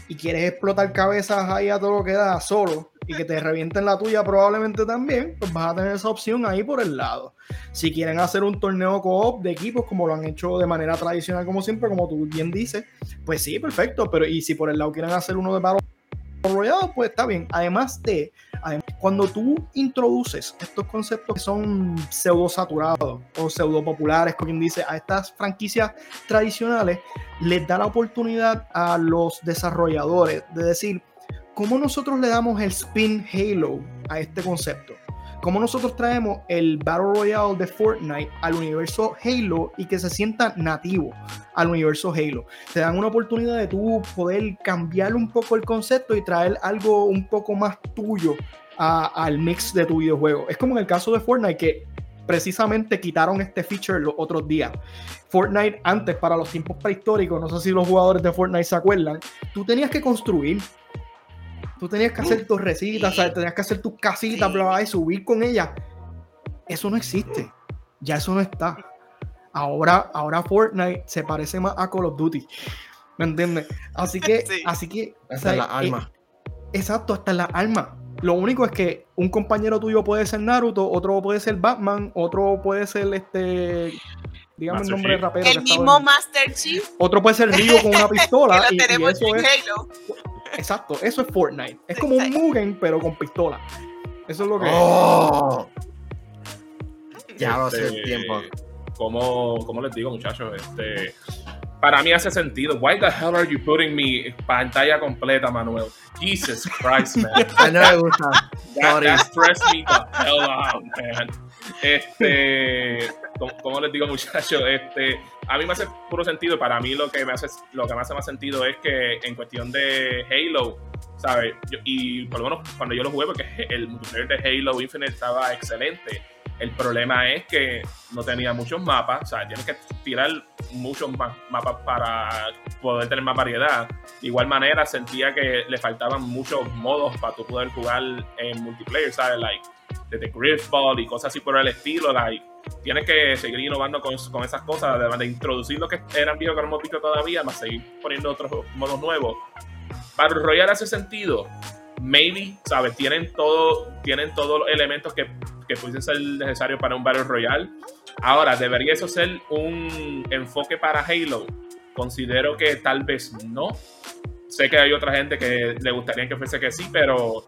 y quieres explotar cabezas ahí a todo lo que da solo, y que te revienten la tuya probablemente también, pues vas a tener esa opción ahí por el lado. Si quieren hacer un torneo co-op de equipos como lo han hecho de manera tradicional como siempre, como tú bien dices, pues sí, perfecto, pero y si por el lado quieren hacer uno de Battle Royale, pues está bien. Además de, cuando tú introduces estos conceptos que son pseudo saturados o pseudo populares, como quien dice, a estas franquicias tradicionales, les da la oportunidad a los desarrolladores de decir, ¿cómo nosotros le damos el spin Halo a este concepto? ¿Cómo nosotros traemos el Battle Royale de Fortnite al universo Halo y que se sienta nativo al universo Halo? Te dan una oportunidad de tú poder cambiar un poco el concepto y traer algo un poco más tuyo al mix de tu videojuego. Es como en el caso de Fortnite que precisamente quitaron este feature los otros días. Fortnite antes, para los tiempos prehistóricos, no sé si los jugadores de Fortnite se acuerdan, tú tenías que construir, tú tenías que hacer tus recitas, tenías que hacer tus casitas, bla, y subir con ellas. Eso no existe, ya eso no está. Ahora, ahora Fortnite se parece más a Call of Duty. ¿Me entiendes? Así que, así que. Hasta la arma. Eh, exacto, hasta la arma. Lo único es que un compañero tuyo puede ser Naruto, otro puede ser Batman, otro puede ser este. Dígame el nombre de rapero. El mismo Master Chief. Otro puede ser Ryu con una pistola. y, eso es. Exacto, eso es Fortnite. Es como un Mugen, pero con pistola. Eso es lo que oh. Ya va a ser este, tiempo. Como, como les digo, muchachos, este para mí hace sentido. Why the hell are you putting me pantalla completa, Manuel? Jesus Christ, man. A no me gusta. That, that stressed me the hell out, man. Este, como, les digo, muchachos, este, a mí me hace puro sentido. Para mí lo que me hace, lo que me hace más sentido es que en cuestión de Halo, ¿sabes? y por lo menos cuando yo lo jugué, porque el multiplayer de Halo Infinite estaba excelente el problema es que no tenía muchos mapas, o sea, tienes que tirar muchos mapas para poder tener más variedad. De igual manera, sentía que le faltaban muchos modos para tú poder jugar en multiplayer, ¿sabes? Like, desde Griffball y cosas así por el estilo, like, tienes que seguir innovando con, con esas cosas, además de introducir lo que eran viejos que no hemos visto todavía, más seguir poniendo otros modos nuevos. Battle Royale hace sentido, maybe, ¿sabes? Tienen todo, tienen todos los elementos que que pudiese ser necesario para un Battle Royale. Ahora, ¿debería eso ser un enfoque para Halo? Considero que tal vez no. Sé que hay otra gente que le gustaría que fuese que sí, pero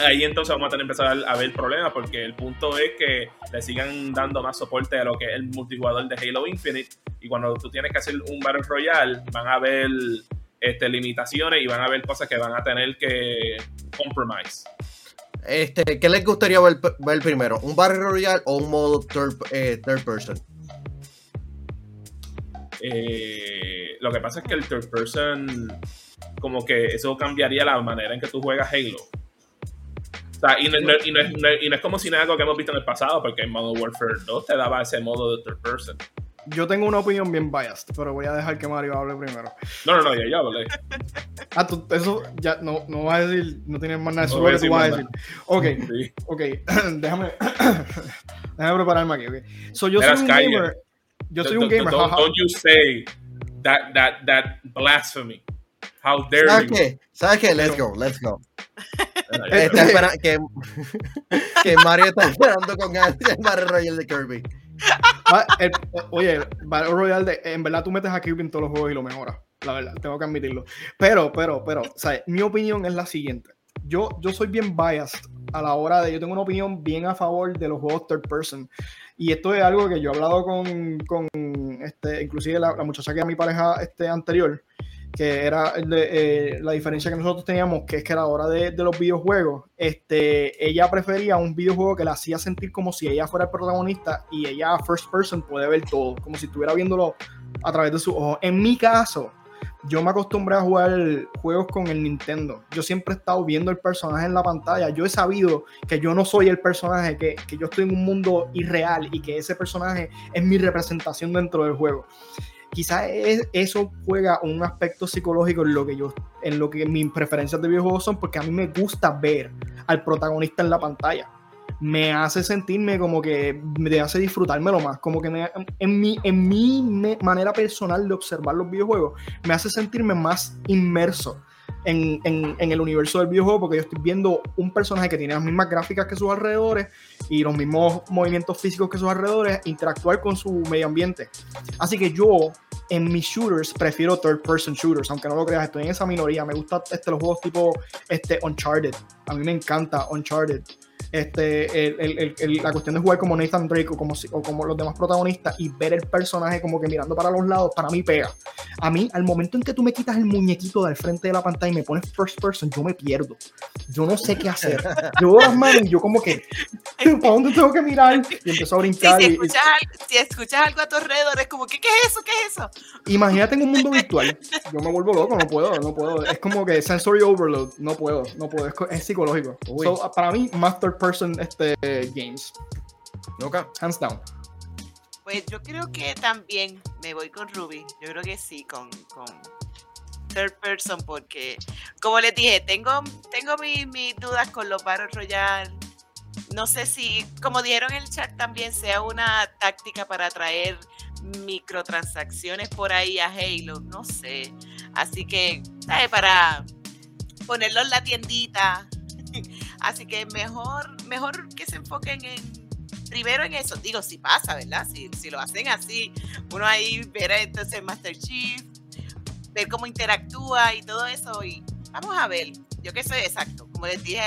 ahí entonces vamos a tener que empezar a ver problemas porque el punto es que le sigan dando más soporte a lo que es el multijugador de Halo Infinite y cuando tú tienes que hacer un Battle Royale van a haber este, limitaciones y van a haber cosas que van a tener que compromise. Este, ¿Qué les gustaría ver, primero? ¿Un Battle Royale o un modo third, eh, person? Eh, lo que pasa es que el third person, como que eso cambiaría la manera en que tú juegas Halo. O sea, y, no, es, como si nada algo que hemos visto en el pasado, porque en Modern Warfare 2 te daba ese modo de third person yo tengo una opinión bien biased, pero voy a dejar que Mario hable primero. No, no, no, ya, ya hablé. Ah, tú, eso ya no, no vas a decir, no tienes más nada, eso no lo que tú vas a decir. Ok, ok, déjame, déjame prepararme aquí, ok. So, yo soy un gamer. Yo soy un gamer. Don't, don't you say that, that, that blasphemy. How dare ¿Sabes you? Qué? ¿Sabes qué? Let's go, let's go. está esperando que, que Mario está esperando con ganas el Battle Royale de Kirby. Ah, oye, Battle Royale, en verdad tú metes a Kirby en todos los juegos y lo mejoras. La verdad, tengo que admitirlo. Pero, pero, pero, o sea, mi opinión es la siguiente. Yo, yo soy bien biased a la hora de. Yo tengo una opinión bien a favor de los juegos third person. Y esto es algo que yo he hablado con, con este, inclusive la, la muchacha que era mi pareja este, anterior que era eh, la diferencia que nosotros teníamos, que es que a la hora de, los videojuegos, este, ella prefería un videojuego que la hacía sentir como si ella fuera el protagonista y ella, first person, puede ver todo, como si estuviera viéndolo a través de sus ojos. En mi caso, yo me acostumbré a jugar juegos con el Nintendo. Yo siempre he estado viendo el personaje en la pantalla. Yo he sabido que yo no soy el personaje, que, que yo estoy en un mundo irreal y que ese personaje es mi representación dentro del juego quizás eso juega un aspecto psicológico en lo que yo, en lo que mis preferencias de videojuegos son, porque a mí me gusta ver al protagonista en la pantalla. Me hace sentirme como que me hace disfrutármelo más, como que en, mi, en mi manera personal de observar los videojuegos, me hace sentirme más inmerso en, el universo del videojuego porque yo estoy viendo un personaje que tiene las mismas gráficas que sus alrededores y los mismos movimientos físicos que sus alrededores interactuar con su medio ambiente. Así que yo en mis shooters prefiero third person shooters, aunque no lo creas, estoy en esa minoría. Me gustan este, los juegos tipo este, Uncharted. A mí me encanta Uncharted este, el, el, la cuestión de jugar como Nathan Drake o como, o como los demás protagonistas y ver el personaje como que mirando para los lados, para mí pega. A mí, al momento en que tú me quitas el muñequito del frente de la pantalla y me pones first person, yo me pierdo. Yo no sé qué hacer. Yo veo las manos y yo como que, ¿para dónde tengo que mirar? Y empiezo a brincar. si, escuchas, si, escuchas, algo a tu alrededor, es como, ¿qué, ¿qué es eso? ¿Qué es eso? Imagínate en un mundo virtual. Yo me vuelvo loco, no puedo, no puedo. Es como que sensory overload, no puedo, no puedo. Es, psicológico. para mí, Master person este, games. Nunca, hands down. Pues yo creo que también me voy con Ruby. Yo creo que sí, con, con third person, porque como les dije, tengo, tengo mis, dudas con los Battle Royale. No sé si, como dijeron en el chat, también sea una táctica para atraer microtransacciones por ahí a Halo. No sé. Así que, ¿sabes? Para ponerlo en la tiendita Así que mejor, mejor que se enfoquen en primero en eso. Digo, si pasa, ¿verdad? Si, si lo hacen así, uno ahí verá entonces Master Chief, ver cómo interactúa y todo eso. Y vamos a ver. Yo que soy exacto, como les dije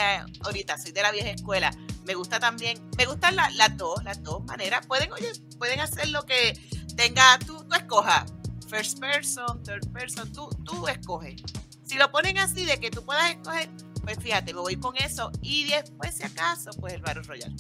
ahorita, soy de la vieja escuela. Me gusta también, me gustan las dos, las dos maneras. Pueden, oye, pueden hacer lo que tenga, tú, tú escojas. First person, third person, tú, tú escoges. Si lo ponen así de que tú puedas escoger, pues fíjate, me voy con eso y después, si acaso, pues el Battle Royale.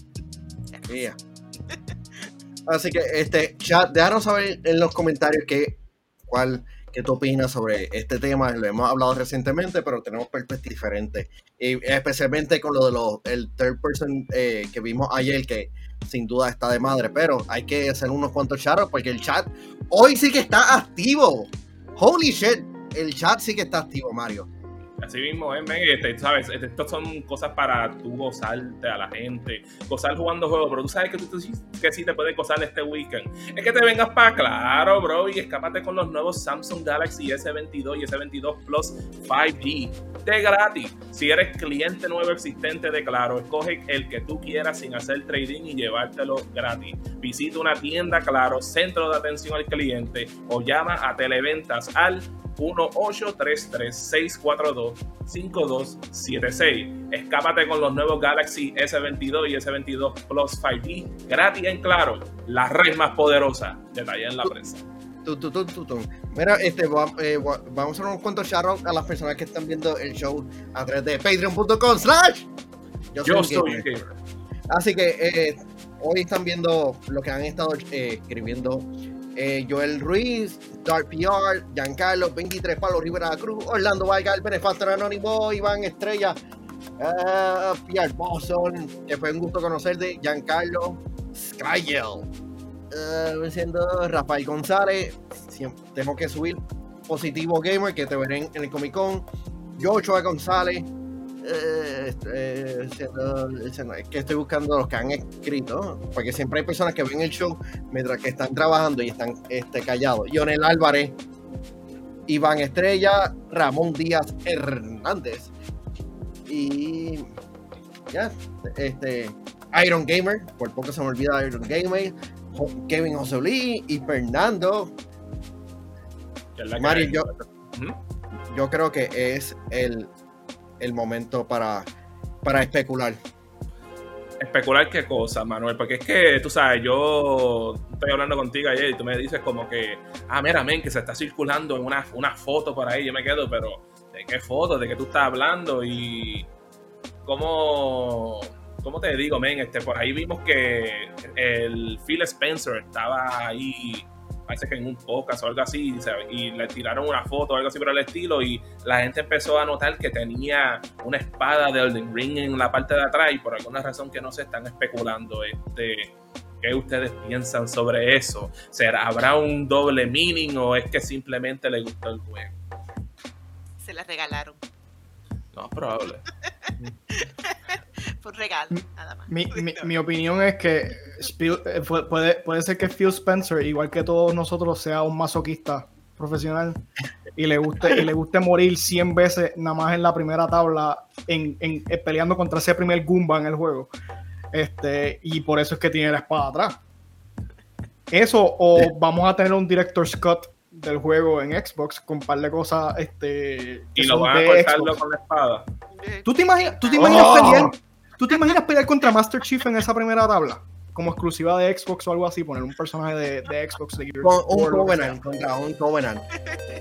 Así que, este, chat, déjanos saber en los comentarios qué, cuál, qué tú opinas sobre este tema. Lo hemos hablado recientemente, pero tenemos perspectivas diferentes. Especialmente con lo de los, el third person eh, que vimos ayer, que sin duda está de madre. Pero hay que hacer unos cuantos charos porque el chat hoy sí que está activo. Holy shit, el chat sí que está activo, Mario. Así mismo, ¿eh? este, ¿sabes? Este, Estas son cosas para tú gozarte a la gente, gozar jugando juegos, pero tú sabes que tú, que sí te puedes gozar este weekend. Es que te vengas para claro, bro, y escápate con los nuevos Samsung Galaxy S22 y S22 Plus 5G. De gratis. Si eres cliente nuevo existente de Claro, escoge el que tú quieras sin hacer trading y llevártelo gratis. Visita una tienda Claro, centro de atención al cliente o llama a Televentas al 1-833-642-5276. Escápate con los nuevos Galaxy S22 y S22 Plus 5G gratis en claro. La red más poderosa. Detalle en la prensa. Mira, este, eh, vamos a hacer unos cuantos shoutouts a las personas que están viendo el show a través de patreon.com slash yo soy, gamer. Así que eh, hoy están viendo lo que han estado eh, escribiendo eh, Joel Ruiz, Dark PR, Giancarlo, 23 Pablo Rivera Cruz, Orlando Vargas, el Benefactor Anónimo, Iván Estrella, uh, Pierre Boston, que fue un gusto conocerte, Giancarlo, Skyel, uh, siendo Rafael González, tengo que subir Positivo Gamer, que te veré en el Comic Con, Joshua González, eh, eh, que estoy buscando los que han escrito, porque siempre hay personas que ven el show mientras que están trabajando y están este, callados. Lionel Álvarez, Iván Estrella, Ramón Díaz Hernández y ya, este Iron Gamer, por poco se me olvida Iron Gamer, Kevin Josolí y Fernando. Mario, yo, yo creo que es el el momento para, para especular. ¿Especular qué cosa, Manuel? Porque es que, tú sabes, yo estoy hablando contigo ayer y tú me dices como que, ah, mira, men, que se está circulando una, una foto por ahí. Yo me quedo, pero ¿de qué foto? ¿De qué tú estás hablando? Y cómo, ¿cómo te digo, men? Este, por ahí vimos que el Phil Spencer estaba ahí parece que en un podcast o algo así, y le tiraron una foto o algo así por el estilo, y la gente empezó a notar que tenía una espada de Elden Ring en la parte de atrás, y por alguna razón que no se están especulando, este, ¿qué ustedes piensan sobre eso? ¿Será, ¿Habrá un doble meaning o es que simplemente le gustó el juego? Se la regalaron. No, probable. Fue un regalo, nada más. Mi, opinión es que eh, puede, puede ser que Phil Spencer, igual que todos nosotros, sea un masoquista profesional y le guste y le guste morir 100 veces nada más en la primera tabla en, en, eh, peleando contra ese primer Goomba en el juego. Este, y por eso es que tiene la espada atrás. Eso, o vamos a tener un director Scott del juego en Xbox con un par de cosas. Este, y lo van a cortarlo con la espada. ¿Tú te imaginas, tú te imaginas oh. pelear? ¿Tú te imaginas pelear contra Master Chief en esa primera tabla? Como exclusiva de Xbox o algo así, poner un personaje de, de Xbox de Con, un Covenant, contra un Covenant.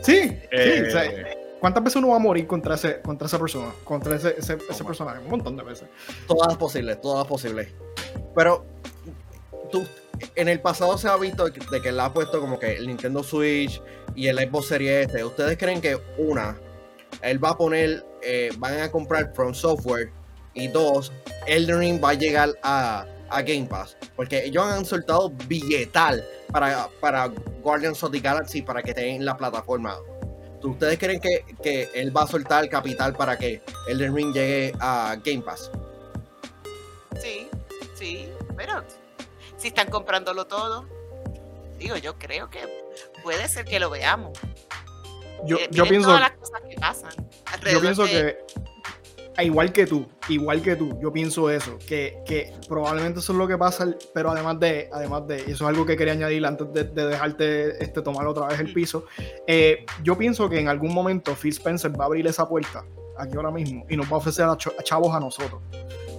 Sí, sí. Eh. ¿Cuántas veces uno va a morir contra ese, contra esa persona? Contra ese, ese, ese personaje. Un montón de veces. Todas posibles, todas posibles. Pero tú, en el pasado se ha visto de que él ha puesto como que el Nintendo Switch y el Xbox Series S. ¿Ustedes creen que una, él va a poner, eh, van a comprar From Software y dos, Elden Ring va a llegar a, Game Pass? Porque ellos han soltado billetal para, para Guardians of the Galaxy para que esté en la plataforma. ¿Ustedes creen que, que él va a soltar capital para que Elden Ring llegue a Game Pass? Sí, sí, pero si están comprándolo todo. Digo, yo creo que puede ser que lo veamos. Yo, eh, yo pienso. Todas las cosas que pasan. Yo pienso que. Igual que tú, igual que tú, yo pienso eso, que, que, probablemente eso es lo que pasa, pero además de, además de, eso es algo que quería añadir antes de, dejarte este, tomar otra vez el piso, eh, yo pienso que en algún momento Phil Spencer va a abrir esa puerta, aquí ahora mismo, y nos va a ofrecer a chavos a nosotros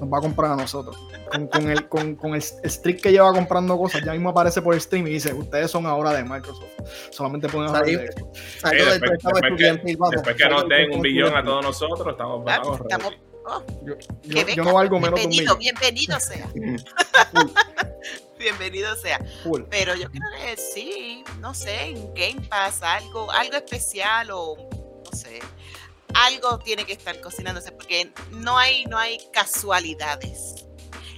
nos va a comprar a nosotros. Con, el, con, con el, streak que lleva comprando cosas, ya mismo aparece por el stream y dice, ustedes son ahora de Microsoft. Solamente pueden hablar de eso. después, que, nos den un billón a todos nosotros, estamos... estamos oh, yo, yo, no valgo menos bienvenido, bienvenido sea. bienvenido sea. Pero yo creo que sí, no sé, en Game Pass algo, algo especial o no sé algo tiene que estar cocinándose porque no hay, no hay casualidades.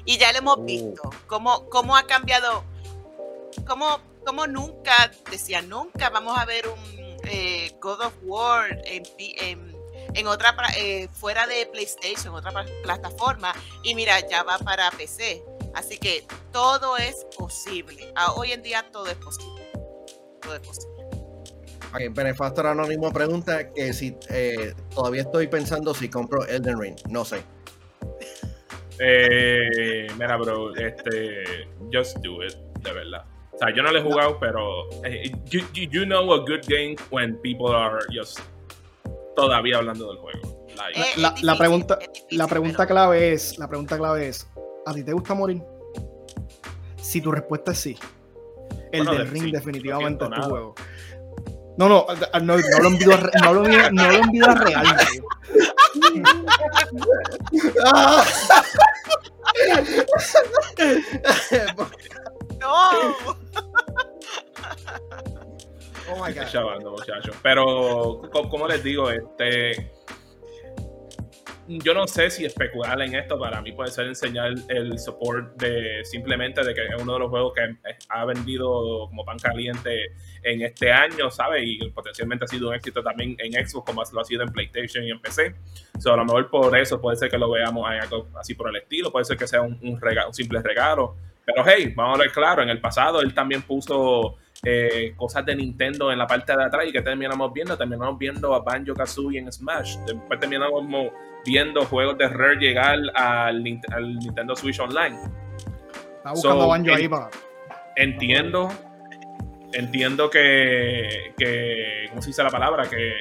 Y ya lo hemos oh. visto, cómo, cómo ha cambiado, cómo, cómo nunca, decía, nunca vamos a ver un eh, God of War en, en, otra, eh, fuera de PlayStation, otra plataforma, y mira, ya va para PC. Así que todo es posible. Ah, hoy en día todo es posible. Todo es posible. Okay, Benefactor Anónimo pregunta que si eh, todavía estoy pensando si compro Elden Ring. No sé. Eh, mira, bro, este, just do it, de verdad. O sea, yo no lo he jugado, pero eh, you, you, know a good game when people are just todavía hablando del juego. la, la, pregunta, la pregunta clave es, la pregunta clave es, ¿a ti te gusta morir? Si tu respuesta es sí, el del ring definitivamente es tu juego. No, no, no, no lo envío a, no lo, no lo envío a real. no. Oh my God. Chavando, muchachos. Pero, como les digo, este yo no sé si especular en esto para mí puede ser enseñar el support de simplemente de que es uno de los juegos que ha vendido como pan caliente en este año, ¿sabes? Y potencialmente ha sido un éxito también en Xbox como lo ha sido en PlayStation y en PC. So, a lo mejor por eso puede ser que lo veamos así por el estilo, puede ser que sea un, un, un simple regalo. Pero hey, vamos a ver claro, en el pasado él también puso eh, cosas de Nintendo en la parte de atrás y que terminamos viendo, terminamos viendo a Banjo Kazooie en Smash, después terminamos viendo juegos de Rare llegar al, Nintendo Switch Online. Está buscando Banjo ahí Entiendo, entiendo que, que, ¿cómo se dice la palabra? Que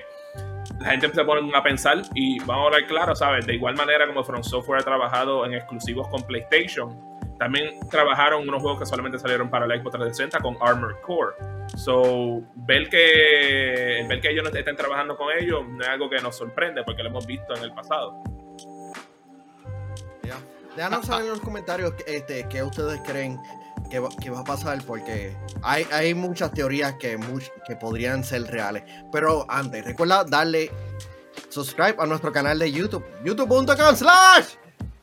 la gente se pone a pensar y vamos a hablar claro, ¿sabes? De igual manera como From Software ha trabajado en exclusivos con PlayStation, también trabajaron unos juegos que solamente salieron para la Xbox 360 con Armored Core. So, ver que, ver que ellos no estén trabajando con ellos no es algo que nos sorprende porque lo hemos visto en el pasado. Ya. Déjanos saber en los comentarios este, qué ustedes creen que va, a pasar porque hay, hay muchas teorías que, que podrían ser reales. Pero antes, recuerda darle subscribe a nuestro canal de YouTube, youtube.com slash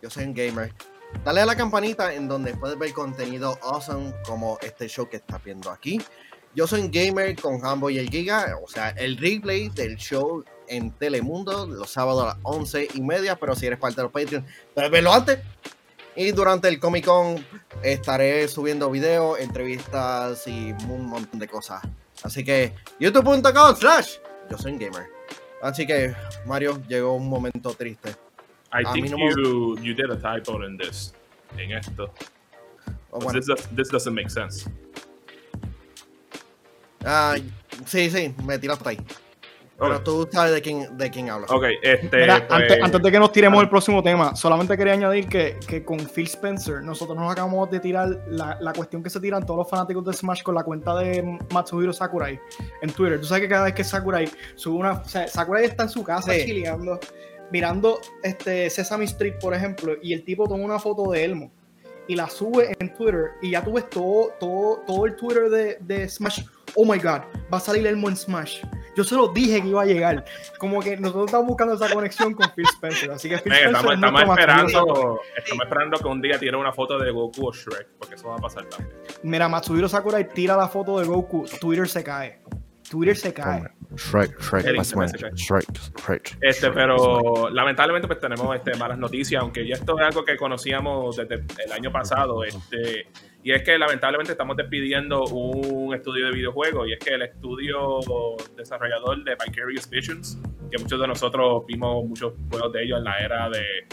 yo soy un gamer. Dale a la campanita en donde puedes ver contenido awesome como este show que estás viendo aquí. Yo soy un gamer con Hambo y el Giga, o sea, el replay del show en Telemundo los sábados a las 11 y media, pero si eres parte de los Patreon, puedes verlo antes. Y durante el Comic Con estaré subiendo videos, entrevistas y un montón de cosas. Así que youtube.com slash yo soy un gamer. Así que Mario, llegó un momento triste. I think you you did a typo in this en esto. Oh, this, does, this doesn't make sense. Ah, sí, sí, me tiraste ahí. Pero tú sabes de quién, de quién hablas. Ok, este. Mira, pues- antes, antes de que nos tiremos el próximo tema, solamente quería añadir que, que con Phil Spencer, nosotros nos acabamos de tirar la, la cuestión que se tiran todos los fanáticos de Smash con la cuenta de Matsuhiro Sakurai en Twitter. Tú sabes que cada vez que Sakurai sube una. O sea, Sakurai está en su casa Sí. chileando, mirando este Sesame Street, por ejemplo, y el tipo toma una foto de Elmo y la sube en Twitter y ya tú ves todo, todo, todo el Twitter de, de Smash. Oh my god, va a salir Elmo en Smash. Yo se lo dije que iba a llegar. Como que nosotros estamos buscando esa conexión con Phil Spencer. Así que Phil Venga, Spencer estamos, es esperando, estamos esperando que un día tire una foto de Goku o Shrek, porque eso va a pasar también. Mira, Matsuhiro Sakurai tira la foto de Goku. Twitter se cae. Twitter se cae. Shrek, Shrek, El Shrek, Shrek. Este, pero lamentablemente pues tenemos este, malas noticias, aunque ya esto es algo que conocíamos desde el año pasado, este, y es que lamentablemente estamos despidiendo un estudio de videojuegos, y es que el estudio desarrollador de Vicarious Visions, que muchos de nosotros vimos muchos juegos de ellos en la era de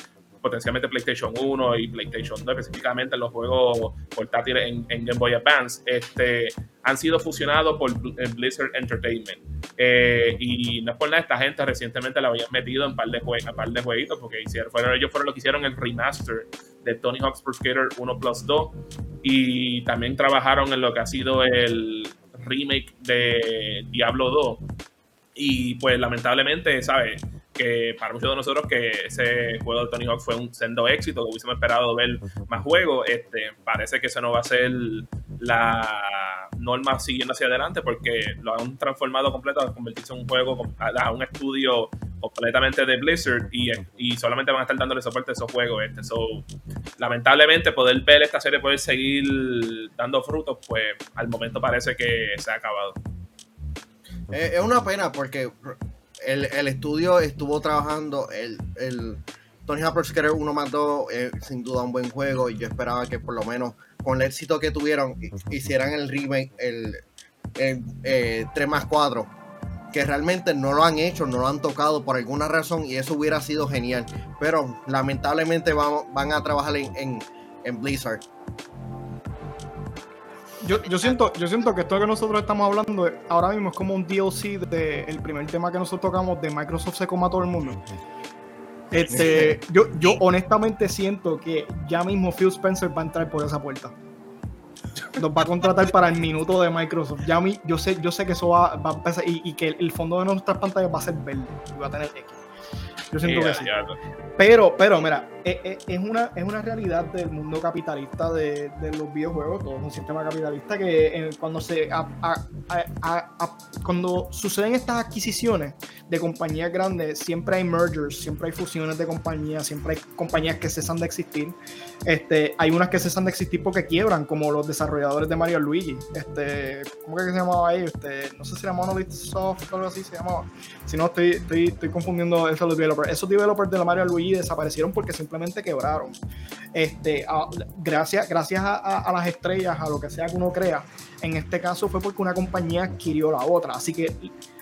potencialmente PlayStation 1 y PlayStation 2, específicamente los juegos portátiles en, Game Boy Advance, este, han sido fusionados por eh, Blizzard Entertainment. Eh, y no es por nada, esta gente recientemente la habían metido en par de, jue- en par de jueguitos, porque hicieron, fueron, ellos fueron los que hicieron el remaster de Tony Hawk's Pro Skater 1 Plus 2. Y también trabajaron en lo que ha sido el remake de Diablo 2. Y pues lamentablemente, ¿sabes? Que para muchos de nosotros que ese juego de Tony Hawk fue un sendo éxito, que hubiésemos esperado ver más juegos, este, parece que eso no va a ser la norma siguiendo hacia adelante porque lo han transformado completo a convertirse en un juego, a un estudio completamente de Blizzard y, y solamente van a estar dándole soporte a esos juegos. Este. So, lamentablemente poder ver esta serie poder seguir dando frutos, pues al momento parece que se ha acabado. Eh, es una pena porque el, el estudio estuvo trabajando, el, el Tony Pro Skater 1 más 2, eh, sin duda un buen juego y yo esperaba que por lo menos con el éxito que tuvieron hi- hicieran el remake, el, el, eh, 3 más 4, que realmente no lo han hecho, no lo han tocado por alguna razón y eso hubiera sido genial, pero lamentablemente vamos, van a trabajar en, en, en Blizzard. Yo, yo siento, yo siento que esto que nosotros estamos hablando ahora mismo es como un DLC del primer tema que nosotros tocamos de Microsoft se coma a todo el mundo. Este, yo, yo honestamente siento que ya mismo Phil Spencer va a entrar por esa puerta. Nos va a contratar para el minuto de Microsoft. Ya mí, yo sé, yo sé que eso va, va a empezar y, y que el fondo de nuestras pantallas va a ser verde y va a tener X. Yo siento Ya, que sí. ya. Pero, pero, mira, es, es- es una, es una realidad del mundo capitalista de, de los videojuegos, todo es un sistema capitalista que eh, cuando se a- a- a- a- a- cuando suceden estas adquisiciones de compañías grandes, siempre hay mergers, siempre hay fusiones de compañías, siempre hay compañías que cesan de existir. Este, hay unas que cesan de existir porque quiebran, como los desarrolladores de Mario Luigi. Este, ¿cómo que se llamaba ahí? Este, no sé si era Monolith Soft o algo así se llamaba. Si no, estoy, confundiendo esos developers. Esos developers de la Mario Luigi desaparecieron porque simplemente quebraron. Este, a- gracias a las estrellas, a lo que sea que uno crea, en este caso fue porque una compañía adquirió la otra. Así que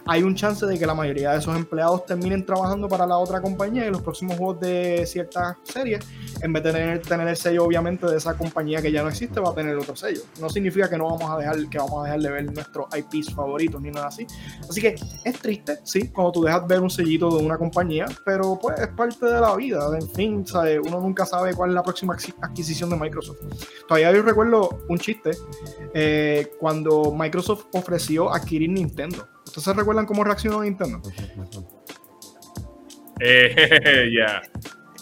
hay un chance de que la mayoría de esos empleados terminen trabajando para la otra compañía y los próximos juegos de ciertas series, en vez de tener, tener el sello obviamente de esa compañía que ya no existe, va a tener otro sello. No significa que no vamos a dejar, que vamos a dejar de ver nuestros IPs favoritos ni nada así. Así que es triste, sí, cuando tú dejas ver un sellito de una compañía, pero pues es parte de la vida. En fin, ¿sabes? uno nunca sabe cuál es la próxima adqui- adquisición de Microsoft. Todavía yo recuerdo un chiste eh, cuando Microsoft ofreció adquirir Nintendo. ¿Ustedes se recuerdan cómo reaccionó Nintendo? Eh, ya.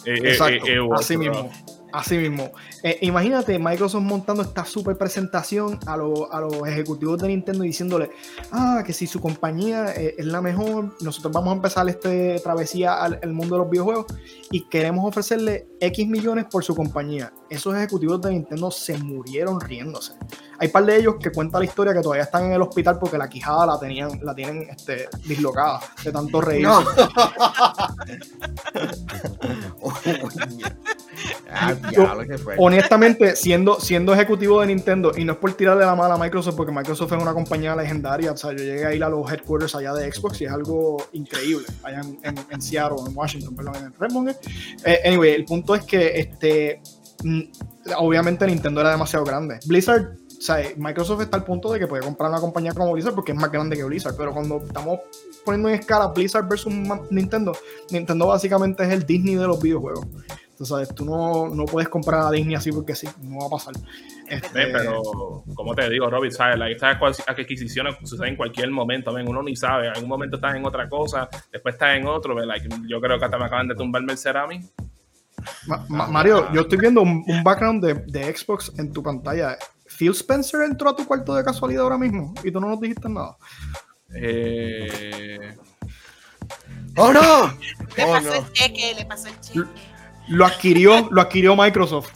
Eh, eh, Exacto, así mismo. Así mismo. Eh, imagínate Microsoft montando esta super presentación a, lo- a los ejecutivos de Nintendo y diciéndole, ah, que si su compañía eh, es la mejor, nosotros vamos a empezar este travesía al, al mundo de los videojuegos y queremos ofrecerle X millones por su compañía. Esos ejecutivos de Nintendo se murieron riéndose. Hay un par de ellos que cuentan la historia que todavía están en el hospital porque la quijada la tenían, la tienen este, dislocada de tanto reír. No. ah, diablo, qué fuerte. honestamente, siendo, siendo ejecutivo de Nintendo, y no es por tirarle la mala a Microsoft, porque Microsoft es una compañía legendaria, o sea, yo llegué a ir a los headquarters allá de Xbox y es algo increíble, allá en, en, en Seattle, en Washington, perdón, en Redmond. eh. Eh, anyway, el punto es que este, mm, obviamente Nintendo era demasiado grande. Blizzard O sea, Microsoft está al punto de que puede comprar una compañía como Blizzard porque es más grande que Blizzard. Pero cuando estamos poniendo en escala Blizzard versus Nintendo, Nintendo básicamente es el Disney de los videojuegos. Entonces, tú no, no puedes comprar a Disney así porque sí, no va a pasar. Este... pero, como te digo, Robert, ¿sabes? Estas adquisiciones suceden en cualquier momento, ¿ven? uno ni sabe. En un momento estás en otra cosa, después estás en otro. yo creo que hasta me acaban de tumbarme el Cerami. Mario, yo estoy viendo un, background de, de, Xbox en tu pantalla. Phil Spencer entró a tu cuarto de casualidad ahora mismo y tú no nos dijiste nada. Eh... ¡Oh no! Le oh, pasó el cheque, le pasó el cheque. Lo adquirió, lo adquirió Microsoft.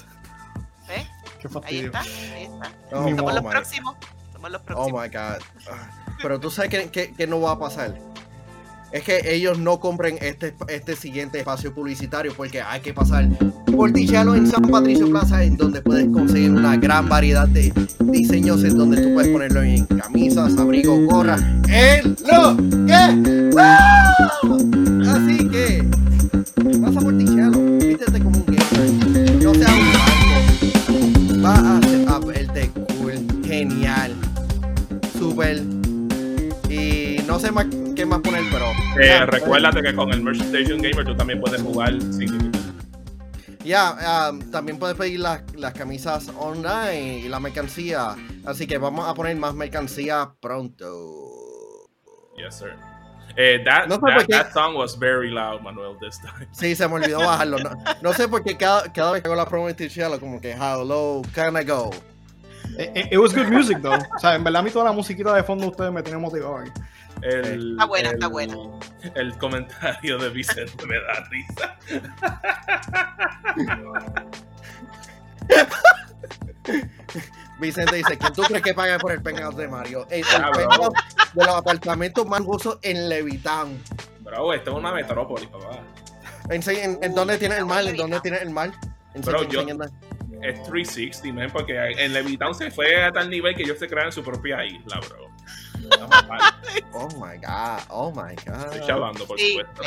¿Eh? Qué fastidio. Ahí está, ahí está. Oh, Somos los próximos. Somos los próximos. Oh my god. Pero tú sabes que, que, que no va a pasar es que ellos no compren este, este siguiente espacio publicitario porque hay que pasar por Tichalo en San Patricio Plaza, en donde puedes conseguir una gran variedad de diseños en donde tú puedes ponerlo en camisas, abrigos, gorras, en lo que Así que pasa por Tichalo, como un gamer, no sea un va a, a verte cool, genial, súper y no sé más qué más poner, pero. Eh, recuérdate que con el Merchandising Gamer tú también puedes jugar sin Ya, um, también puedes pedir las, las, camisas online y la mercancía. Así que vamos a poner más mercancía pronto. Yes, sir. Eh, that, no that, that, song was very loud, Manuel, this time. Sí, se me olvidó bajarlo. No, no sé por qué cada, cada vez que hago la promo de como que, how low can I go? It, it, was good music, though. o sea, en verdad, a mí toda la musiquita de fondo ustedes me tenían motivado aquí. El, está buena, está buena. El comentario de Vicente me da risa. Vicente dice, ¿quién tú crees que paga por el penthouse de Mario? El, ah, de los apartamentos más lujosos en Levitán. Bro, esto es una metrópoli, papá. ¿En, en, dónde tiene el mal? ¿En dónde tiene el mal? Bro, yo, es 360, ¿no? Porque en Levittown se fue a tal nivel que ellos se crean su propia isla, bro. oh my god, oh my god. Estoy chavando, por supuesto.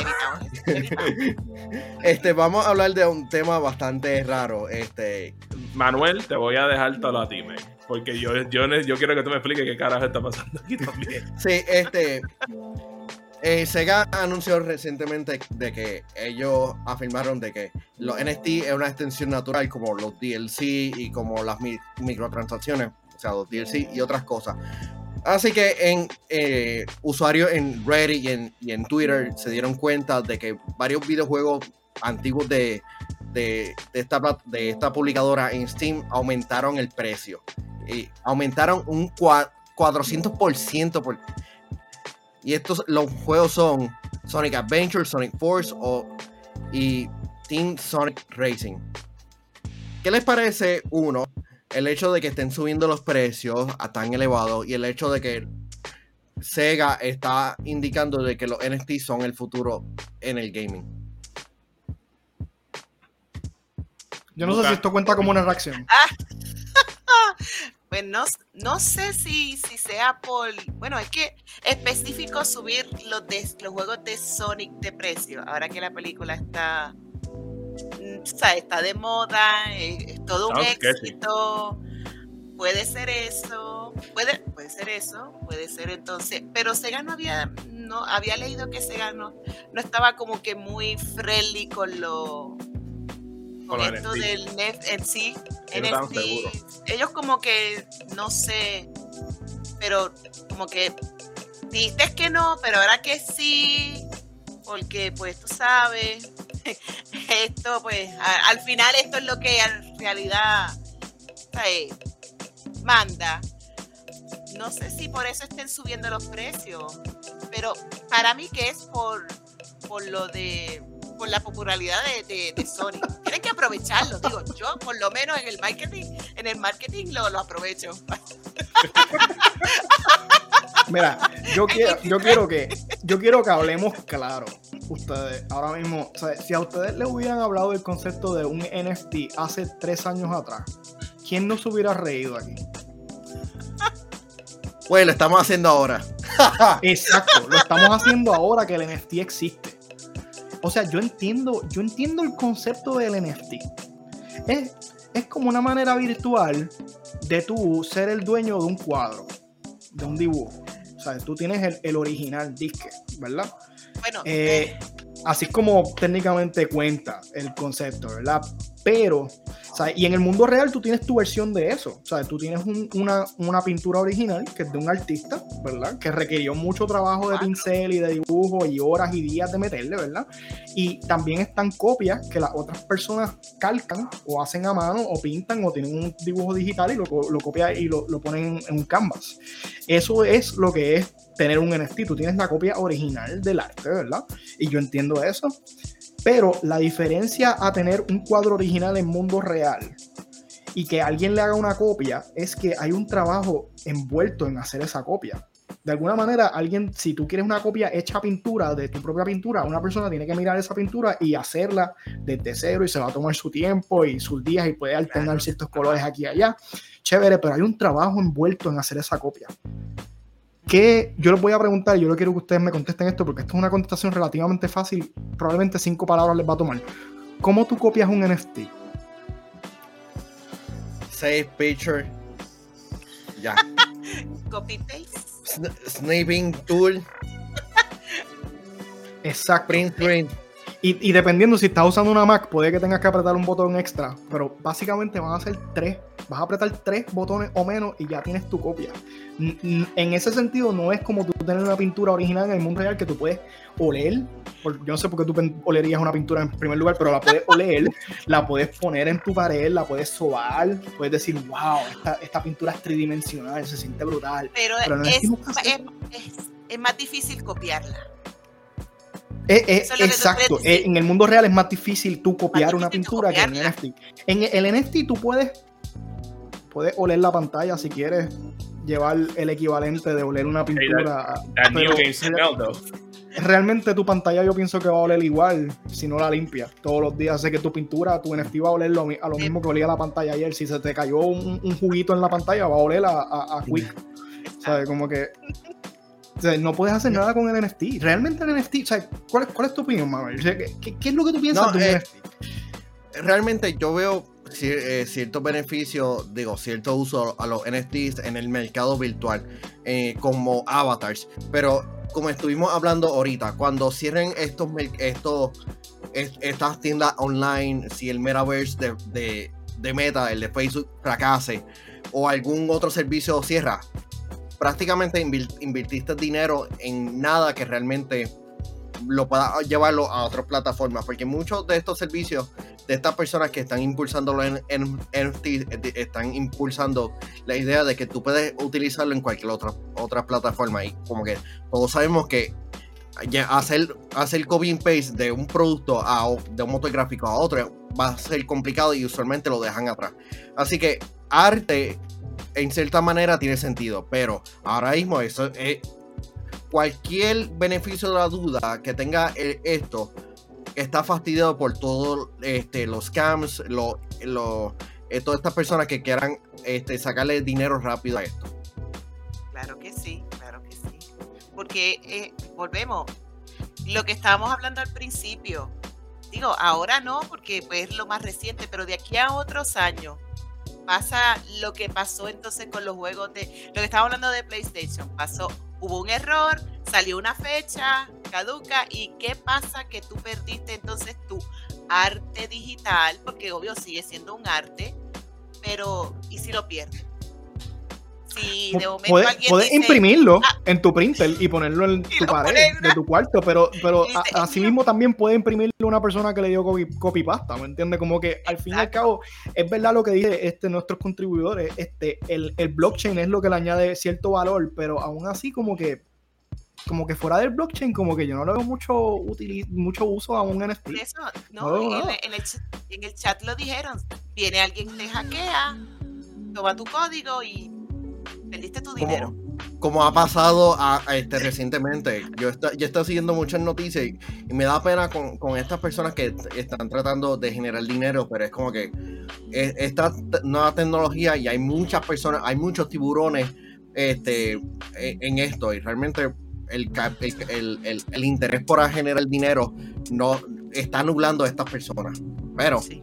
este, vamos a hablar de un tema bastante raro. Este. Manuel, te voy a dejar todo a ti, man, Porque yo, yo, yo quiero que tú me expliques qué carajo está pasando aquí también. Sí, este. Eh, Sega anunció recientemente de que ellos afirmaron de que los NFT es una extensión natural como los DLC y como las microtransacciones, o sea, los DLC y otras cosas. Así que en eh, usuarios en Reddit y en, Twitter se dieron cuenta de que varios videojuegos antiguos de, de, esta, de esta publicadora en Steam aumentaron el precio. Y aumentaron un 400% por, y estos los juegos son Sonic Adventure, Sonic Force o, y Team Sonic Racing. ¿Qué les parece, uno, el hecho de que estén subiendo los precios a tan elevados y el hecho de que Sega está indicando de que los NFT son el futuro en el gaming? Yo no sé si esto cuenta como una reacción. Pues no, no sé si, si sea por. Bueno, es que específico subir los, de, los juegos de Sonic de precio. Ahora que la película está. Mm, o sea, está de moda, es, todo un éxito. Puede ser eso. Puede, puede ser eso. Puede ser entonces. Pero Sega no había. No, había leído que Sega no, no estaba como que muy friendly con los con esto del NEF en sí, ellos como que, no sé, pero como que dijiste que no, pero ahora que sí, porque pues tú sabes, esto pues al final esto es lo que en realidad manda. No sé si por eso estén subiendo los precios, pero para mí que es por, por lo de por la popularidad de, de, Sony. Tienen que aprovecharlo, digo, yo por lo menos en el marketing, en el marketing lo, lo aprovecho. Mira, yo quiero, yo quiero que, yo quiero que hablemos claro. Ustedes, ahora mismo, si a ustedes les hubieran hablado del concepto de un NFT hace tres años atrás, ¿quién no se hubiera reído aquí? Pues lo estamos haciendo ahora. Exacto, lo estamos haciendo ahora que el NFT existe. O sea, yo entiendo, yo entiendo el concepto del NFT. Es, es como una manera virtual de tú ser el dueño de un cuadro, de un dibujo. O sea, tú tienes el, el original disque, ¿verdad? Bueno, Eh, así es como técnicamente cuenta el concepto, ¿verdad? Pero, o sea, y en el mundo real tú tienes tu versión de eso. O sea, tú tienes un- una, una pintura original que es de un artista, ¿verdad? Que requirió mucho trabajo de pincel y de dibujo y horas y días de meterle, ¿verdad? Y también están copias que las otras personas calcan o hacen a mano o pintan o tienen un dibujo digital y lo, lo copian y lo, lo ponen en un canvas. Eso es lo que es tener un NFT. Tú tienes la copia original del arte, ¿verdad? Y yo entiendo eso. Pero la diferencia a tener un cuadro original en mundo real y que alguien le haga una copia es que hay un trabajo envuelto en hacer esa copia. De alguna manera, alguien, si tú quieres una copia hecha a pintura de tu propia pintura, una persona tiene que mirar esa pintura y hacerla desde cero y se va a tomar su tiempo y sus días y puede alternar ciertos colores aquí y allá. Chévere, pero hay un trabajo envuelto en hacer esa copia. Que yo les voy a preguntar, y yo no quiero que ustedes me contesten esto porque esto es una contestación relativamente fácil, probablemente cinco palabras les va a tomar. ¿Cómo tú copias un NFT? Save picture. Ya. copy paste. Sn- tool. Exacto. Print screen. Y, y dependiendo si estás usando una Mac, puede que tengas que apretar un botón extra, pero básicamente van a ser tres. Vas a apretar tres botones o menos y ya tienes tu copia. En ese sentido, no es como tú tener una pintura original en el mundo real que tú puedes oler. yo no sé por qué tú olerías una pintura en primer lugar, pero la puedes oler, la puedes poner en tu pared, la puedes sobar, puedes decir, wow, esta, esta pintura es tridimensional, se siente brutal. Pero, Pero no es, decimos que es, es- es más difícil copiarla. Eh, eh, es exacto. Eh, en el mundo real es más difícil tú copiar una difícil pintura que en copiarla. NFT. En el NFT tú puedes, puedes oler la pantalla si quieres llevar el equivalente de oler una pintura. That pero realmente tu pantalla yo pienso que va a oler igual si no la limpias todos los días. Sé que tu pintura, tu NFT va a oler lo a lo mismo que olía la pantalla ayer. Si se te cayó un, un juguito en la pantalla, va a oler a, a, a Quick. ¿Sabes? Como que. O sea, no puedes hacer nada con el NFT. Realmente el NFT, o sea, ¿cuál, es- cuál es tu opinión, Manuel? O sea, ¿qué, es lo que tú piensas No, de un eh, NFT? Realmente yo veo eh, ciertos beneficios, digo, cierto uso a los NFTs en el mercado virtual eh, como avatars. Pero como estuvimos hablando ahorita, cuando cierren estos, estos es- estas tiendas online, si el metaverse de, de, de Meta, el de Facebook, fracase o algún otro servicio cierra, prácticamente invirtiste dinero en nada que realmente lo pueda llevarlo a otras plataformas, porque muchos de estos servicios, de estas personas que están impulsando los eh, están impulsando la idea de que tú puedes utilizarlo en cualquier otra, otra plataforma. Y como que todos sabemos que hacer, hacer copy and paste de un producto a, de un motor gráfico a otro va a ser complicado y usualmente lo dejan atrás. Así que arte en cierta manera tiene sentido, pero ahora mismo eso es cualquier beneficio de la duda que tenga eh, esto está fastidiado por todos este, los scams, lo, lo- eh, todas estas personas que quieran este, sacarle dinero rápido a esto. Claro que sí, claro que sí. Porque eh, volvemos, lo que estábamos hablando al principio, digo, ahora no, porque es lo más reciente, pero de aquí a otros años pasa lo que pasó entonces con los juegos de, lo que estábamos hablando de PlayStation, pasó, hubo un error, salió una fecha caduca y qué pasa que tú perdiste entonces tu arte digital, porque obvio sigue siendo un arte, pero ¿y si lo pierdes? Si de momento Puedes, alguien puedes dice, imprimirlo "Ah", en tu printer y ponerlo en tu pared de tu cuarto, pero, pero a- así mismo también puede imprimirlo una persona que le dio copy, copypasta, ¿me entiendes? Como que al fin y al cabo es verdad lo que dice este, nuestros contribuidores, este, el, el blockchain es lo que le añade cierto valor, pero aún así como que como que fuera del blockchain, como que yo no le veo mucho, utili- mucho uso a un NFT. Por eso, No no, veo en, en el en el chat lo dijeron. Viene alguien, te hackea, toma tu código y perdiste tu dinero. Como, como ha pasado a, a este, recientemente. Yo está, yo estoy siguiendo muchas noticias y, y me da pena con, con estas personas que están tratando de generar dinero, pero es como que eh, esta nueva tecnología y hay muchas personas, hay muchos tiburones este, e- en esto y realmente el, cap- el, el- el- el interés por generar dinero no está nublando a estas personas. Pero Sí.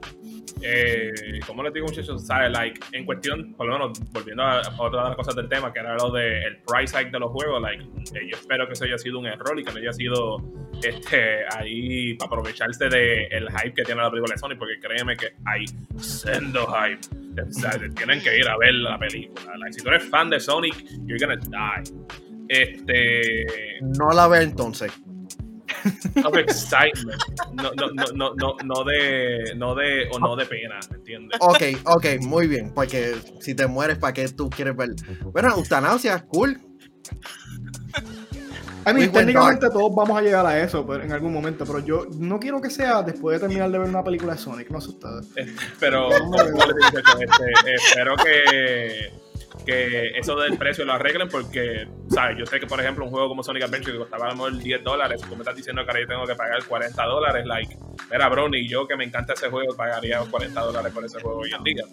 Eh, ¿cómo les digo, muchachos? ¿Sabes? Like, en cuestión, por lo menos, volviendo a, otra de las cosas del tema, que era lo del price hike de los juegos, like, eh, yo espero que eso haya sido un error y que no haya sido este, ahí para aprovecharse del el hype que tiene la película de Sonic, porque créeme que hay sendo hype. O tienen que ir a ver la película. Like, si tú eres fan de Sonic, you're gonna die. Este. No la ve entonces of excitement, no, no, no, no, no, de, no de, o no de pena, ¿me entiendes? Ok, ok, muy bien, porque si te mueres, ¿para qué tú quieres ver? Bueno, eutanasia, cool. I mean, técnicamente todos vamos a llegar a eso pero, en algún momento, pero yo no quiero que sea después de terminar de ver una película de Sonic, no sé ustedes. Pero, este, espero que que eso del precio lo arreglen porque, ¿sabes? Yo sé que, por ejemplo, un juego como Sonic Adventure que costaba a lo mejor 10 dólares, tú me estás diciendo que ahora yo tengo que pagar 40 dólares, like, mira, bro, ni yo que me encanta ese juego pagaría 40 dólares por ese juego hoy en día.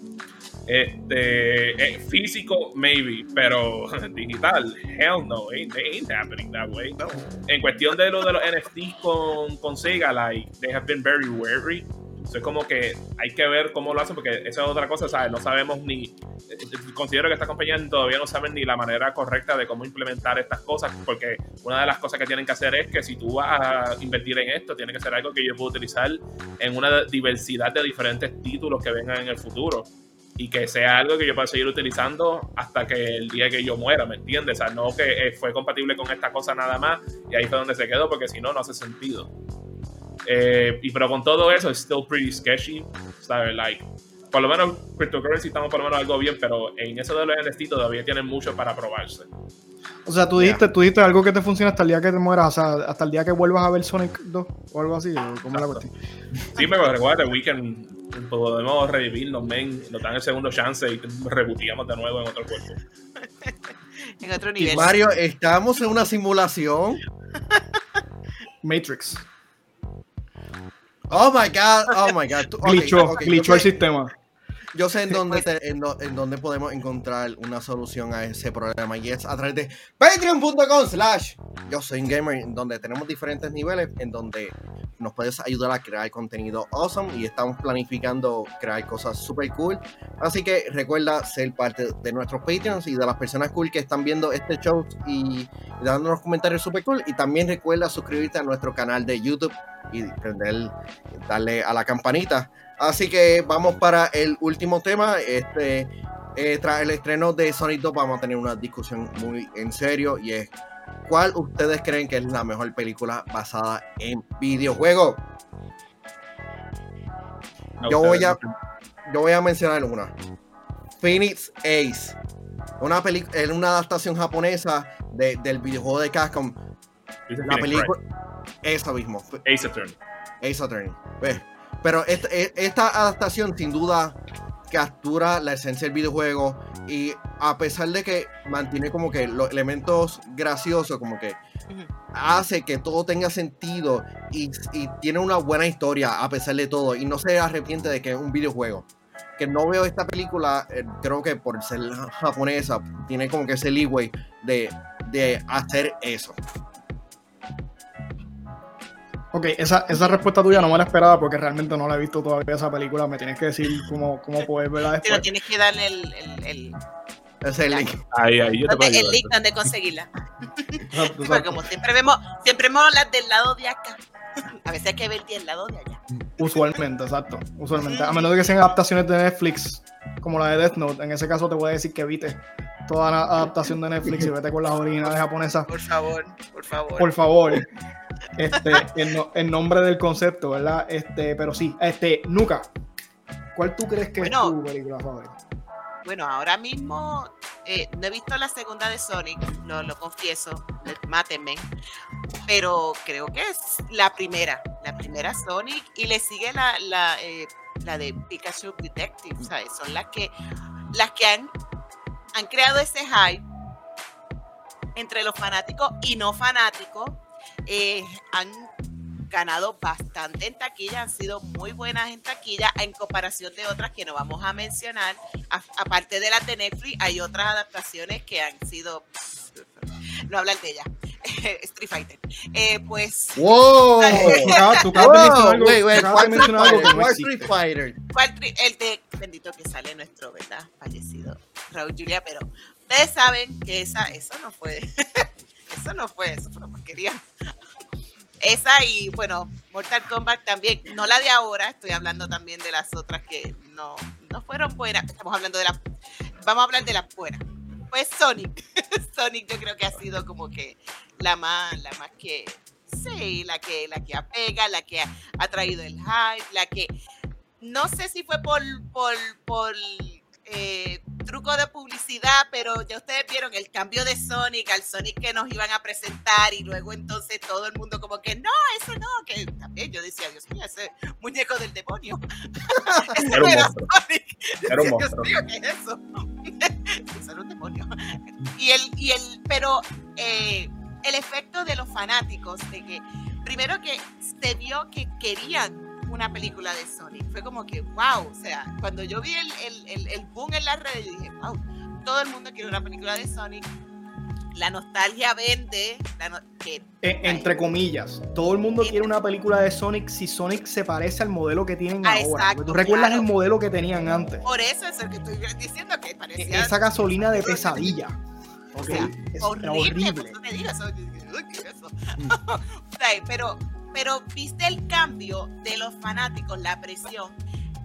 Este, eh, físico, maybe, pero digital, hell no, ain't, ain't happening that way. En cuestión de lo de los NFTs con, con Sega, like, they have been very wary es como que hay que ver cómo lo hacen, porque esa es otra cosa, ¿sabes? No sabemos ni. Considero que estas compañías todavía no saben ni la manera correcta de cómo implementar estas cosas, porque una de las cosas que tienen que hacer es que si tú vas a invertir en esto, tiene que ser algo que yo pueda utilizar en una diversidad de diferentes títulos que vengan en el futuro y que sea algo que yo pueda seguir utilizando hasta que el día que yo muera, ¿me entiendes? O sea, no que eh, fue compatible con esta cosa nada más y ahí fue donde se quedó, porque si no, no hace sentido. Eh, y pero con todo eso, es still pretty sketchy. ¿sabes? Like, por lo menos cryptocurrency estamos por lo menos algo bien, pero en eso de los NFT todavía tienen mucho para probarse. O sea, tú dijiste, tú dijiste algo que te funciona hasta el día que te mueras, o sea, hasta el día que vuelvas a ver Sonic 2 o algo así, ¿cómo la cuestión? Sí, pero recuerda, Weekend podemos revivirnos, men, nos dan el segundo chance y rebootíamos de nuevo en otro cuerpo. en otro nivel. Mario, estamos en una simulación. Matrix. Oh my god, oh my god. glitchó, el sistema. Yo sé en dónde, en, dónde podemos encontrar una solución a ese problema y es a través de patreon.com slash yo soy un gamer, en donde tenemos diferentes niveles, en donde nos puedes ayudar a crear contenido awesome y estamos planificando crear cosas super cool. Así que recuerda ser parte de nuestros Patreons y de las personas cool que están viendo este show y, dándonos comentarios super cool. Y también recuerda suscribirte a nuestro canal de YouTube y prender, darle a la campanita. Así que vamos para el último tema. Este, eh, tras el estreno de Sonic 2 vamos a tener una discusión muy en serio y es ¿cuál ustedes creen que es la mejor película basada en videojuegos? yo, voy a, yo voy a mencionar una. Phoenix Ace. Una, una adaptación japonesa del videojuego de Capcom. La película. Esa mismo. Ace Attorney. Ace Attorney. Pero esta, e, esta, adaptación sin duda captura la esencia del videojuego y a pesar de que mantiene como que los elementos graciosos, como que hace que todo tenga sentido y, tiene una buena historia a pesar de todo y no se arrepiente de que es un videojuego. Que no veo esta película, eh, creo que por ser japonesa, tiene como que ese leeway de, de hacer eso. Ok, esa, esa respuesta tuya no me la esperaba porque realmente no la he visto todavía esa película. Me tienes que decir cómo, cómo puedes verla después. Pero tienes que darle el, el, el... Link. Ahí, ahí, yo te El link donde conseguirla. Como siempre vemos, siempre vemos las del lado de acá. A veces hay que ver del lado de allá. Usualmente, exacto. Usualmente. A menos de que sean adaptaciones de Netflix, como la de Death Note, en ese caso te voy a decir que evite toda la adaptación de Netflix y vete con las originales japonesas. Por favor, por favor. Por favor. Este, en, nombre del concepto, ¿verdad? Este, pero sí, este, Nuka, ¿cuál tú crees que es tu película favorita? Bueno, ahora mismo eh, no he visto la segunda de Sonic, lo, lo confieso, mátenme, pero creo que es la primera, la primera Sonic y le sigue la, la, eh, la de Pikachu Detective, ¿sabes? Son las que, las que han, han creado ese hype entre los fanáticos y no fanáticos eh, han ganado bastante en taquilla, han sido muy buenas en taquilla en comparación de otras que no vamos a mencionar. aparte de las de Netflix, hay otras adaptaciones que han sido, no hablar de ellas. Street Fighter. Eh, pues. ¡Wow! Tú ¿cuál de mencionar algo que no ¿Cuál existe. Street Fighter? ¿Cuál tri- el de bendito que sale nuestro, ¿verdad? Fallecido Raúl Julia, pero ustedes saben que esa, eso no fue, eso no fue, eso fue una porquería. Esa y bueno, Mortal Kombat también, no la de ahora, estoy hablando también de las otras que no, no fueron buenas, estamos hablando de la, vamos a hablar de las buenas. Pues Sonic, Sonic yo creo que ha sido como que la más, la más que, sí, la que, la que apega, la que ha, traído el hype, la que, no sé si fue por, por, por eh, truco de publicidad, pero ya ustedes vieron el cambio de Sonic al Sonic que nos iban a presentar y luego entonces todo el mundo como que no, ese no, que también yo decía, Dios mío, ese muñeco del demonio. ese Era era. Sonic. Era un Dios monstruo. mío, ¿qué es eso? Eso era un demonio. Y el, y el, pero eh, el efecto de los fanáticos, de que primero que se vio que querían una película de Sonic, fue como que, wow, o sea, cuando yo vi el, el, el, boom en las redes, yo dije, wow, todo el mundo quiere una película de Sonic, la nostalgia vende, la no- que, Eh, entre comillas, todo el mundo quiere una película de Sonic si Sonic se parece al modelo que tienen Ah, ahora. exacto, ¿Tú recuerdas claro. el modelo que tenían antes? por eso es el que estoy diciendo que parecía E- Esa gasolina de pesadilla. O sea, es- horrible, horrible. pues, no sea, pero, pero viste el cambio de los fanáticos, la presión.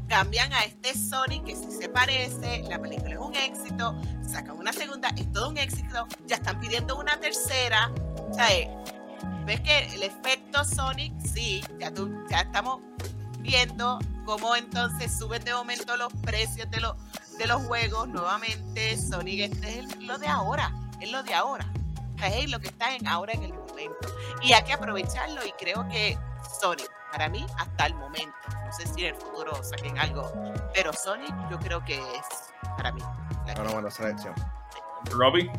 Cambian a este Sonic que sí se parece, la película es un éxito, sacan una segunda, es todo un éxito, ya están pidiendo una tercera. O sea, eh, ves que el efecto Sonic, sí, ya, tú, ya estamos viendo cómo entonces suben de momento los precios de los, de los juegos nuevamente. Sonic este es lo de ahora, es lo de ahora. Es lo que está en ahora en el momento. Y hay que aprovecharlo y creo que Sonic, para mí, hasta el momento, no sé si en el futuro saquen algo, pero Sonic yo creo que es para mí. la Una buena selección. Robbie,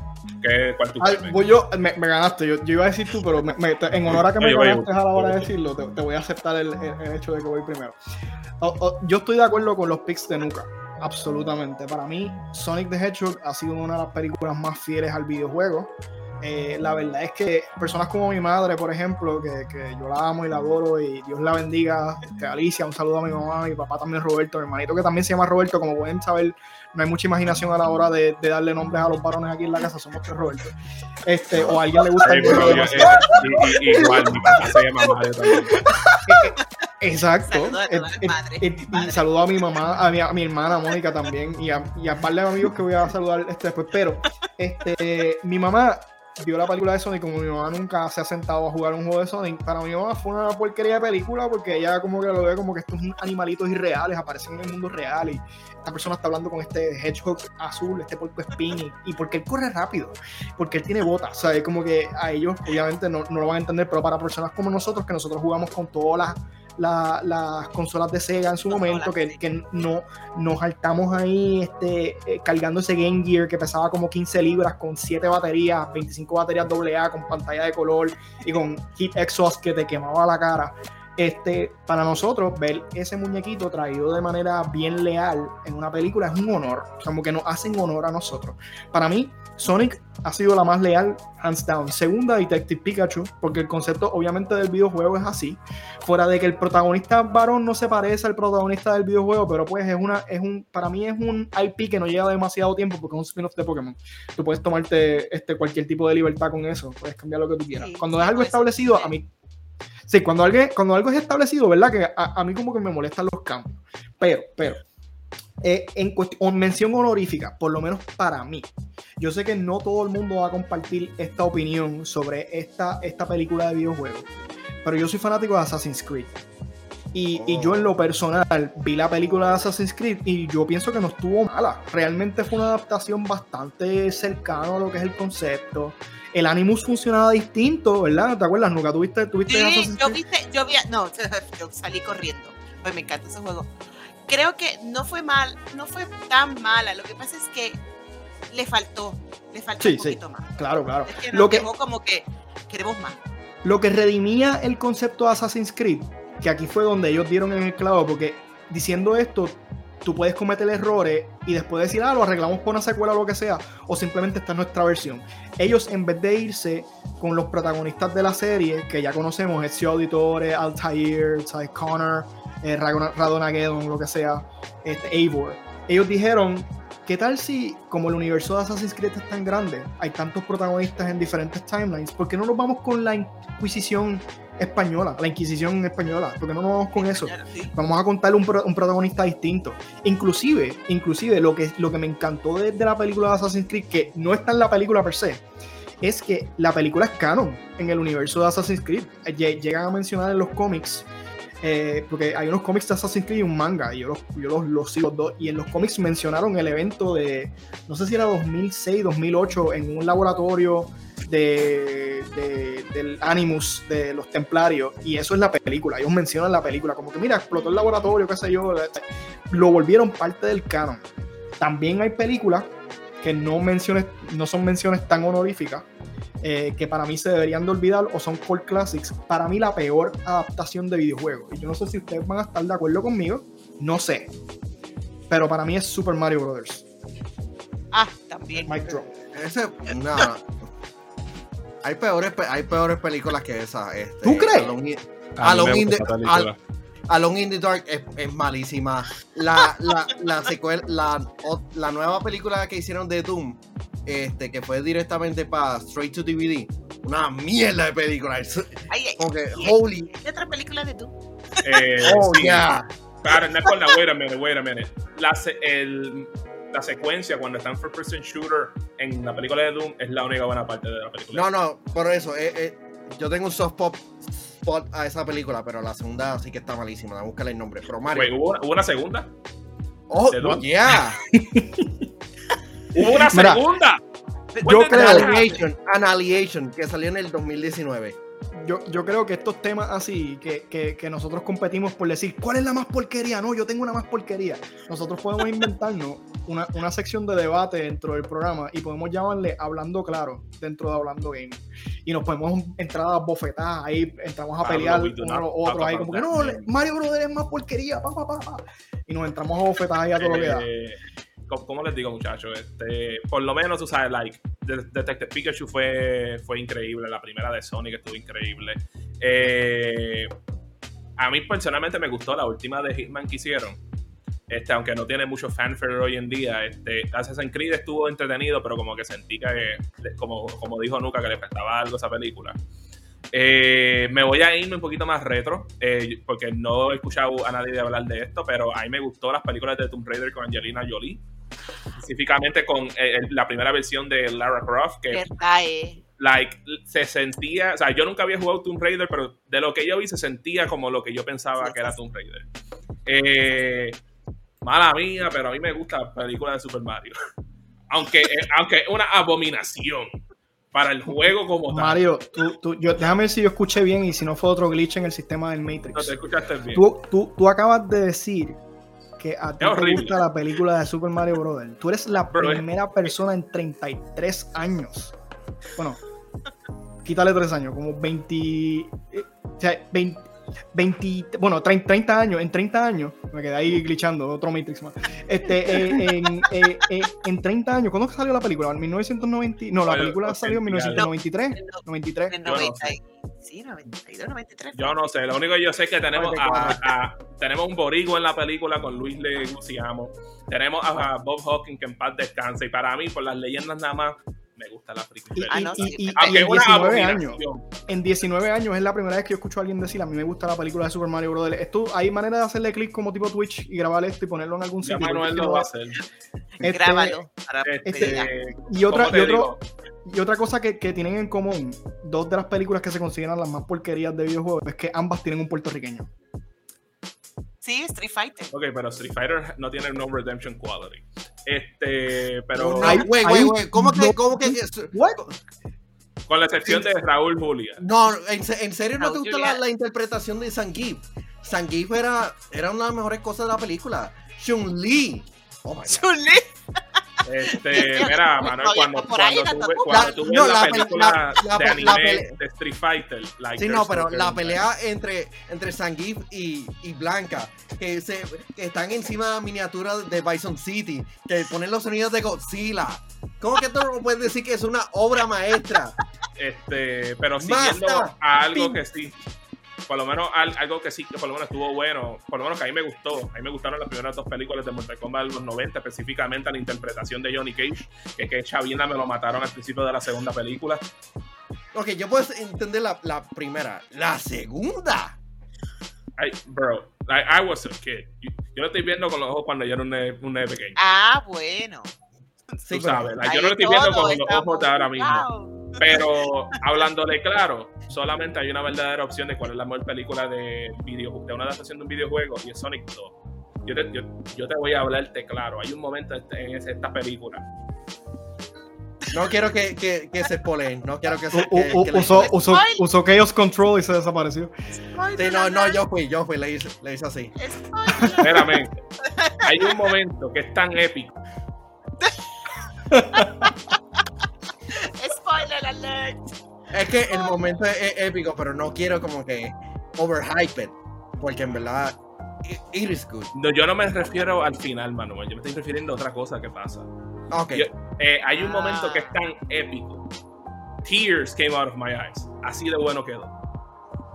¿qué, ¿cuál tú Ay, voy yo, me, me ganaste. Yo, yo iba a decir tú, pero me- me- te- en honor a que me ganaste a la hora de decirlo, te, te voy a aceptar el, el- el hecho de que voy primero. O- o- yo estoy de acuerdo con los picks de Nuka. Absolutamente. Para mí, Sonic the Hedgehog ha sido una de las películas más fieles al videojuego. Eh, la verdad es que personas como mi madre, por ejemplo, que, que yo la amo y la adoro y Dios la bendiga, este, Alicia, un saludo a mi mamá, a mi papá también Roberto, mi hermanito que también se llama Roberto, como pueden saber, no hay mucha imaginación a la hora de, de darle nombres a los varones aquí en la casa, somos tres Roberto. Este, o a alguien le gusta pero yo- y- y- igual, mi papá se llama Mario también. Exacto. A Eh, eh, saludo a mi mamá, a mi, a mi hermana Mónica también, y a, y a un par de amigos que voy a saludar este después. Pero este, mi mamá vio la película de Sonic, como mi mamá nunca se ha sentado a jugar un juego de Sonic, para mi mamá fue una porquería de película porque ella como que lo ve como que estos animalitos irreales aparecen en el mundo real y esta persona está hablando con este hedgehog azul, este puerco spin y, y porque él corre rápido, porque él tiene botas, o sea, es como que a ellos obviamente no, no lo van a entender, pero para personas como nosotros que nosotros jugamos con todas las la- las consolas de Sega en su momento, que, que no nos saltamos ahí este, eh, cargando ese Game Gear que pesaba como 15 libras con 7 baterías, 25 baterías AA con pantalla de color y con Heat Exhaust que te quemaba la cara. Este, para nosotros, ver ese muñequito traído de manera bien leal en una película es un honor, como que nos hacen honor a nosotros. Para mí, Sonic ha sido la más leal, hands down. Segunda, Detective Pikachu, porque el concepto obviamente del videojuego es así. Fuera de que el protagonista varón no se parece al protagonista del videojuego, pero pues es una, es un, para mí es un IP que no lleva demasiado tiempo porque es un spin-off de Pokémon. Tú puedes tomarte este, cualquier tipo de libertad con eso, puedes cambiar lo que tú quieras. Sí, Cuando es algo establecido, a mí Sí, cuando algo, cuando algo es establecido, ¿verdad? Que a, a mí como que me molestan los cambios. Pero, pero, eh, en cuestión, mención honorífica, por lo menos para mí. Yo sé que no todo el mundo va a compartir esta opinión sobre esta, esta película de videojuegos, pero yo soy fanático de Assassin's Creed. Y, y yo en lo personal vi la película de Assassin's Creed y yo pienso que no estuvo mala. Realmente fue una adaptación bastante cercana a lo que es el concepto. El Animus funcionaba distinto, ¿verdad? ¿Te acuerdas? Nunca tuviste, tuviste Sí, Assassin's yo Creed? viste, yo vi, no, yo salí corriendo. Pues me encanta ese juego. Creo que no fue mal, no fue tan mala. Lo que pasa es que le faltó, le faltó Sí, un sí. poquito más. Claro, claro. Es que Lo nos que- dejó como que queremos más. Lo que redimía el concepto de Assassin's Creed, que aquí fue donde ellos dieron en el clavo, porque diciendo esto, tú puedes cometer errores y después decir, ah, lo arreglamos con una secuela o lo que sea, o simplemente esta es nuestra versión. Ellos, en vez de irse con los protagonistas de la serie, que ya conocemos, Ezio Auditore, Altair, Ty Connor, eh, Radonageddon, lo que sea, este, Eivor, ellos dijeron, ¿qué tal si, como el universo de Assassin's Creed es tan grande, hay tantos protagonistas en diferentes timelines, ¿por qué no nos vamos con la Inquisición española, la Inquisición española, porque no nos vamos con eso. Vamos a contarle un, un, protagonista distinto. Inclusive, inclusive lo que, lo que me encantó de, la película de Assassin's Creed, que no está en la película per se, es que la película es canon en el universo de Assassin's Creed. Llegan a mencionar en los cómics eh, porque hay unos cómics de Assassin's Creed y un manga, y yo los, yo los, los sigo dos, y en los cómics mencionaron el evento de, no sé si era 2006, 2008, en un laboratorio de, del Animus de los Templarios, y eso es la película, ellos mencionan la película, como que mira, explotó el laboratorio, qué sé yo, lo volvieron parte del canon. También hay películas que no, menciones, no son menciones tan honoríficas, eh, que para mí se deberían de olvidar o son core classics. Para mí la peor adaptación de videojuegos. Y yo no sé si ustedes van a estar de acuerdo conmigo, no sé. Pero para mí es Super Mario Brothers. Ah, también. Mike Drop. Ese, no, hay peores, hay peores películas que esa. Este, ¿Tú crees? Alone, in, the, Alone in the Dark es, malísima. La, la, la, secuela, la, la nueva película que hicieron de Doom, este, que fue directamente para Straight to DVD, una mierda de película. Que, holy. ¿Qué otra película de Doom? Eh, oh, yeah. Claro, no es con la, wait a minute, wait a minute. La, el, la secuencia cuando están first person shooter en la película de Doom es la única buena parte de la película. No, no, por eso, eh, eh, yo tengo un soft pop spot a esa película, pero la segunda sí que está malísima. Búscale el nombre. Pero Mario. ¿hubo, una, segunda? Oh, yeah. ¿Hubo una segunda? Yo creo. Annihilation, Annihilation, que salió en el 2019 yo, creo que estos temas así, que, nosotros competimos por decir, ¿cuál es la más porquería? No, yo tengo una más porquería. Nosotros podemos inventarnos una, sección de debate dentro del programa y podemos llamarle Hablando Claro dentro de Hablando Game. Y nos podemos entrar a bofetadas, ahí entramos a pelear uno los otros, ahí como que no, Mario Brothers es más porquería, pa, pa, pa, Y nos entramos a bofetadas ahí a todo lo que da. Eh, como les digo, muchachos? Este, por lo menos, tú sabes, like, Detective Pikachu fue, fue increíble. La primera de Sonic estuvo increíble. Eh, a mí personalmente me gustó la última de Hitman que hicieron. Este, aunque no tiene mucho fanfare hoy en día, este, Assassin's Creed estuvo entretenido, pero como que sentí que, como, como dijo Nuka, que le prestaba algo a esa película. Eh, me voy a irme un poquito más retro, eh, porque no he escuchado a nadie hablar de esto, pero a mí me gustó las películas de Tomb Raider con Angelina Jolie específicamente con eh, la primera versión de Lara Croft, que eh. like, se sentía, o sea, yo nunca había jugado Tomb Raider, pero de lo que yo vi se sentía como lo que yo pensaba que era Tomb Raider. Eh, mala mía, pero a mí me gusta la película de Super Mario. aunque, aunque es una abominación para el juego como tal. Mario, tú, yo, déjame ver si yo escuché bien y si no fue otro glitch en el sistema del Matrix. No te escuchaste bien. Tú, tú acabas de decir que a ti te gusta la película de Super Mario Bros. Tú eres la primera persona en 33 años. Bueno, quítale 3 años, como 20. Eh, o sea, 20, 20, bueno, 30, años, en 30 años, me quedé ahí glitchando, otro Matrix más. Este, eh, en, eh, eh, en 30 años, ¿cuándo salió la película? ¿En 1990? No, la película salió en 1993. 93. En 90, sí, 92, 93. Yo no sé, lo único que yo sé es que tenemos a, tenemos un borigo en la película con Luis Leguizamo. Tenemos a, Bob Hawking que en paz descansa. Y para mí, por las leyendas nada más, me gusta la película. Y, en 19 años, en 19 años es la primera vez que yo escucho a alguien decir a mí me gusta la película de Super Mario Bros. Esto, hay manera de hacerle clic como tipo Twitch y grabar esto y ponerlo en algún sitio. Manuel lo va a hacer. Este, Grábalo. Este, y otra, y, otro, y otra cosa que, que, tienen en común, dos de las películas que se consideran las más porquerías de videojuegos, es que ambas tienen un puertorriqueño. Sí, Street Fighter. Ok, pero Street Fighter no tiene no redemption quality. Este, pero. Güey, güey, güey. ¿Cómo que.? ¿Cómo que Con la excepción de Raúl Julia. No, en, serio no te gusta la, interpretación de Sangief. Sangief era, era una de las mejores cosas de la película. Chun-Li. Oh Chun-Li. Este, mira, Manuel, cuando, cuando, tú, cuando tú ves No, la, la pe- película la- la de anime de Street Fighter, like, Sí, no, pero la pelea entre, entre y, y Blanca, que, se, que están encima de la miniatura de Bison City, que ponen los sonidos de Godzilla. ¿Cómo que tú no puedes decir que es una obra maestra? Este, pero Basta. siguiendo a algo Pin. que sí, por lo menos al- algo que sí, que por lo menos estuvo bueno, por lo menos que a mí me gustó, a mí me gustaron las primeras dos películas de Mortal Kombat de los 90, específicamente la interpretación de Johnny Cage, que que Chavina me lo mataron al principio de la segunda película. Ok, yo puedo entender la, la primera. La segunda. Bro, I, I was a kid. Yo, yo lo estoy viendo con los ojos cuando yo era un un pequeño. Ah, bueno. Tú sabes, like, yo no lo estoy viendo con los ojos de ahora mismo. Pero hablándole claro, solamente hay una verdadera opción de cuál es la mejor película de video, de una adaptación de un videojuego y es Sonic 2. Yo te, yo, yo te voy a hablarte claro. Hay un momento este- en esa- esta película. No quiero que, que, que se spoilen. No quiero que se. Que- usó, usó, usó Chaos Control y se desapareció. Sí, no, no, yo fui, yo fui, le hice, le hice así. Meramente. hay un momento que es tan épico. Spoiler alert. Es que el momento es, épico, pero no quiero como que overhype it, porque en verdad it, is good. No, yo no me refiero al final, Manuel. Yo me estoy refiriendo a otra cosa que pasa. Ok. Yo- Eh, hay un momento Ah. que es tan épico. Tears came out of my eyes. Así de bueno quedó.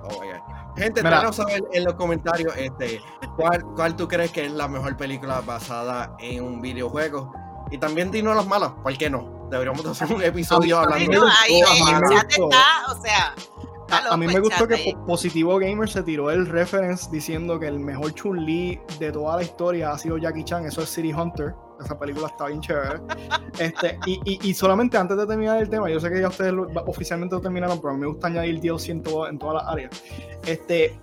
Oh my God. Gente, déjanos saber en los comentarios este, ¿cuál, cuál tú crees que es la mejor película basada en un videojuego. Y también dinos las malas, ¿por qué no? Deberíamos de hacer un episodio hablando No, de ahí el las malas. está, o sea. A, a mí me gustó que ahí. Positivo Gamer se tiró el reference diciendo que el mejor Chun-Li de toda la historia ha sido Jackie Chan. Eso es City Hunter. Esa película está bien chévere. Este, y, y- y solamente antes de terminar el tema, yo sé que ya ustedes lo- oficialmente lo terminaron, pero a mí me gusta añadir DLC en, todo- en todas las áreas. Este,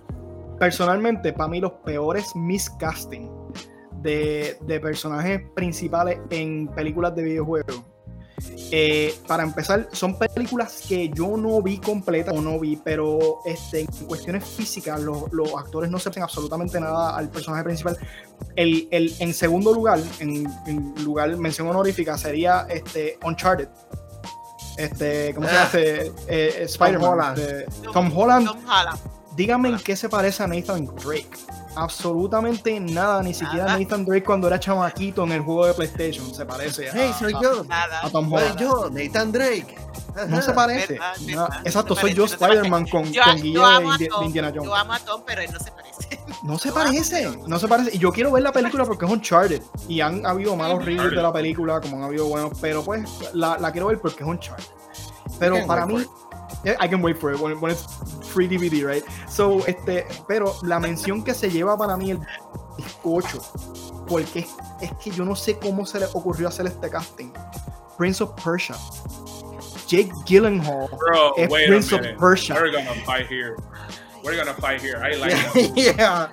personalmente, para mí, los peores miscasting de, de personajes principales en películas de videojuegos. Eh, para empezar, son películas que yo no vi completas o no vi, pero este, en cuestiones físicas, los, los actores no se hacen absolutamente nada al personaje principal. El, el- en segundo lugar, en, en lugar, mención honorífica, sería este, Uncharted. Este, ¿Cómo se llama? Ah. Este, eh, Spider-Man. Este, Tom Holland. Tom Holland. Dígame en qué se parece a Nathan Drake. Absolutamente nada, ni siquiera Nada. Nathan Drake cuando era chamaquito en el juego de PlayStation se parece a, Hey, soy a- yo. Nada. a Tom Soy yo, Nathan Drake. No se parece. Verdad, No, verdad, exacto, no soy yo no Spider-Man con, Yo, con guía de, Indi- Tom, Indiana Jones. yo amo a Tom, pero él no se parece. No se parece, no se parece. Y yo quiero ver la película porque es Uncharted. Y han habido malos reviews de la película, como han habido buenos. Pero pues la, la quiero ver porque es Uncharted. Pero para mí, Yeah, I can wait for it when, when it's free DVD, right? So, este, pero la mención que se lleva para mí el bizcocho, porque es, es que yo no sé cómo se le ocurrió hacer este casting. Prince of Persia. Jake Gyllenhaal Bro, es wait Prince a of. Persia. We're gonna fight here. We're gonna fight here. I like that. Yeah.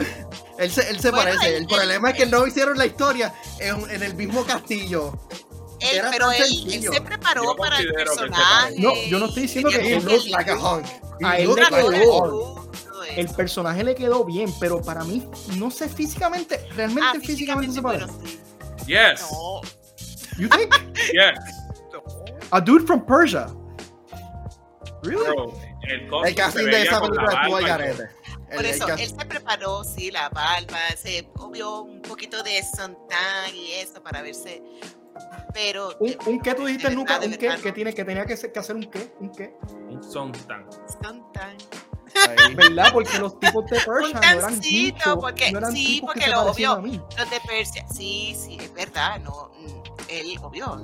Él se, él se Bueno, parece. él- El problema es que no hicieron la historia en, en el mismo castillo. Él, Era pero él, se preparó para el personaje. No, yo no estoy diciendo que él él- like a hunk. A él le like quedó. el personaje le quedó bien, pero para mí, no sé físicamente, realmente Ah, físicamente, se parece. bueno, sí. Yes. No, You think? Yes. A dude from Persia. Really? Bro, el El casting se de esa película estuvo todo. garete. Por eso, él se preparó, sí, la barba, se obvió un poquito de Sontag y eso para verse. Pero. ¿Un, un qué tú dijiste, verdad, de ¿Un qué? no. tiene, que tenía que, ser- que hacer un qué? ¿Un qué? Un. Sontag. ahí. ¿Verdad? Porque los tipos de Persia Un no eran tancito, bichos, porque- no eran sí, tipos porque lo obvio. Los de Persia, sí, sí, es verdad, no, él, obvio,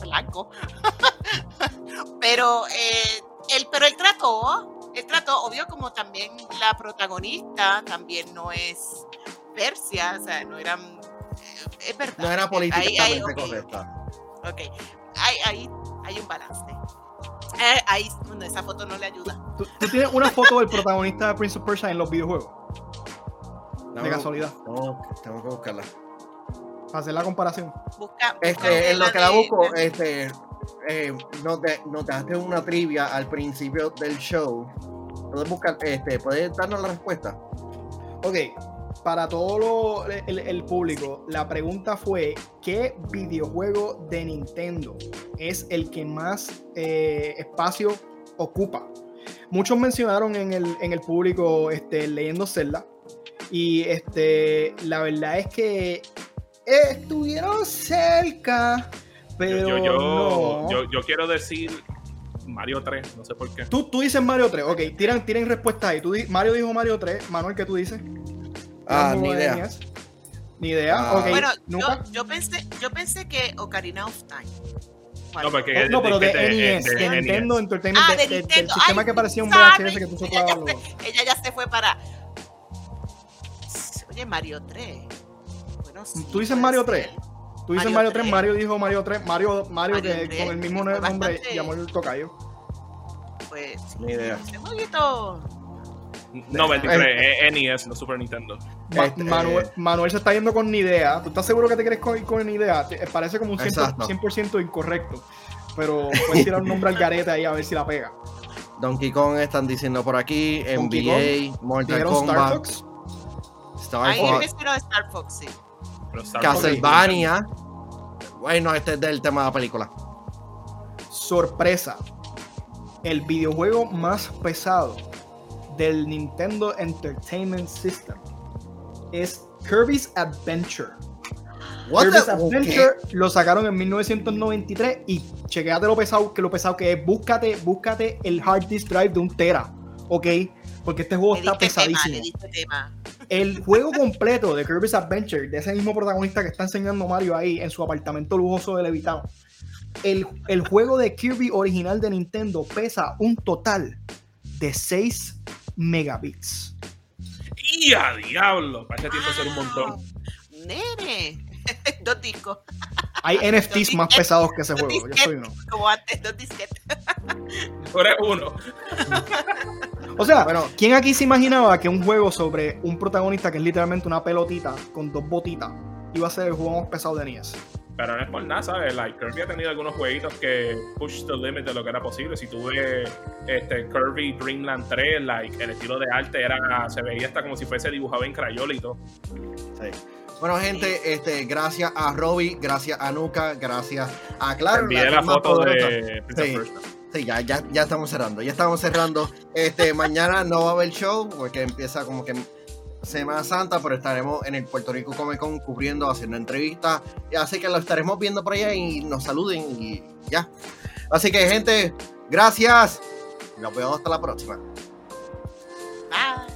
blanco. pero, eh, él, pero él trató, él trató, obvio, como también la protagonista también no es Persia, o sea, no eran, es verdad. No era Ahí- políticamente ahí, ok, correcta. ok, ahí, ahí hay un balance. Eh, ahí, bueno, esa foto no le ayuda. ¿Tú, tú tienes una foto del protagonista de Prince of Persia en los videojuegos, de casualidad, No, tengo que buscarla. para hacer la comparación. Busca, busca Este, en lo que la de- busco, este, eh, nos, de- nos dejaste una trivia al principio del show. Puedes buscar, este, puedes darnos la respuesta. Ok, para todo el, público, la pregunta fue: ¿qué videojuego de Nintendo es el que más eh, espacio ocupa? Muchos mencionaron en el, en el público este, leyendo Zelda. Y este, la verdad es que estuvieron cerca, pero yo, yo, yo, yo, quiero decir Mario 3, no sé por qué. Tú, tú dices Mario 3, ok, tiran, tiren respuesta ahí. Tú, Mario dijo Mario 3, Manuel, ¿qué tú dices? Ah, ni idea. Ni idea, ah. ok. Bueno, yo, yo, pensé, yo pensé que Ocarina of Time. No, porque no, pero de, NES, de, Nintendo Entertainment, ah, de, de Nintendo. del sistema que parecía un VHS que tú ella, ella ya se fue para. Oye, Mario 3. Bueno, sí, ¿Tú dices Mario 3? Tú dices Mario 3, Mario dijo Mario 3, Mario, Mario, que con el mismo nombre llamó el tocayo. Pues, ni idea. No, 23, es NES, no Super Nintendo. Este, Manuel, Manuel, se está yendo con ni idea. ¿Tú estás seguro que te crees con, con ni idea? Parece como un 100%, 100 incorrecto. Pero puedes tirar un nombre al garete ahí a ver si la pega. Donkey Kong están diciendo por aquí, NBA, Mortal Kombat. Star Fox. Star Fox, sí. Castlevania. Bueno, este es del tema de la película. Sorpresa. El videojuego más pesado del Nintendo Entertainment System es Kirby's Adventure. Kirby's Adventure lo sacaron en 1993 y chequeate lo pesado que lo pesado que es. Búscate, búscate el hard disk drive de un tera, ¿ok? Porque este juego está pesadísimo. El juego completo de Kirby's Adventure, de ese mismo protagonista que está enseñando Mario ahí en su apartamento lujoso de Levittown. El, el juego de Kirby original de Nintendo pesa un total de 6 megabits. ¡Y a diablo! Para ese tiempo ser un montón. ¡Nene! Dos discos. Hay NFTs más pesados que ese juego. Yo soy uno. Como antes, dos disquetes. Tú eres uno. O sea, bueno, ¿quién aquí se imaginaba que un juego sobre un protagonista que es literalmente una pelotita con dos botitas iba a ser el juego más pesado de NES? Pero no es por nada, ¿sabes? Like, Kirby ha tenido algunos jueguitos que push the limit de lo que era posible. Si tuve este, Kirby Dreamland 3, like, el estilo de arte era, se veía hasta como si fuese dibujado en crayola y todo. Sí. Bueno, gente, este, gracias a Robbie, gracias a Nuka, gracias a Claro. Envié la, foto de sí, sí, ya, ya, ya estamos cerrando, ya estamos cerrando. Este, mañana no va a haber show porque empieza como que Semana Santa, pero estaremos en el Puerto Rico Comic Con cubriendo, haciendo entrevistas. Así que lo estaremos viendo por allá y nos saluden y ya. Así que, gente, gracias. Nos vemos hasta la próxima. Bye.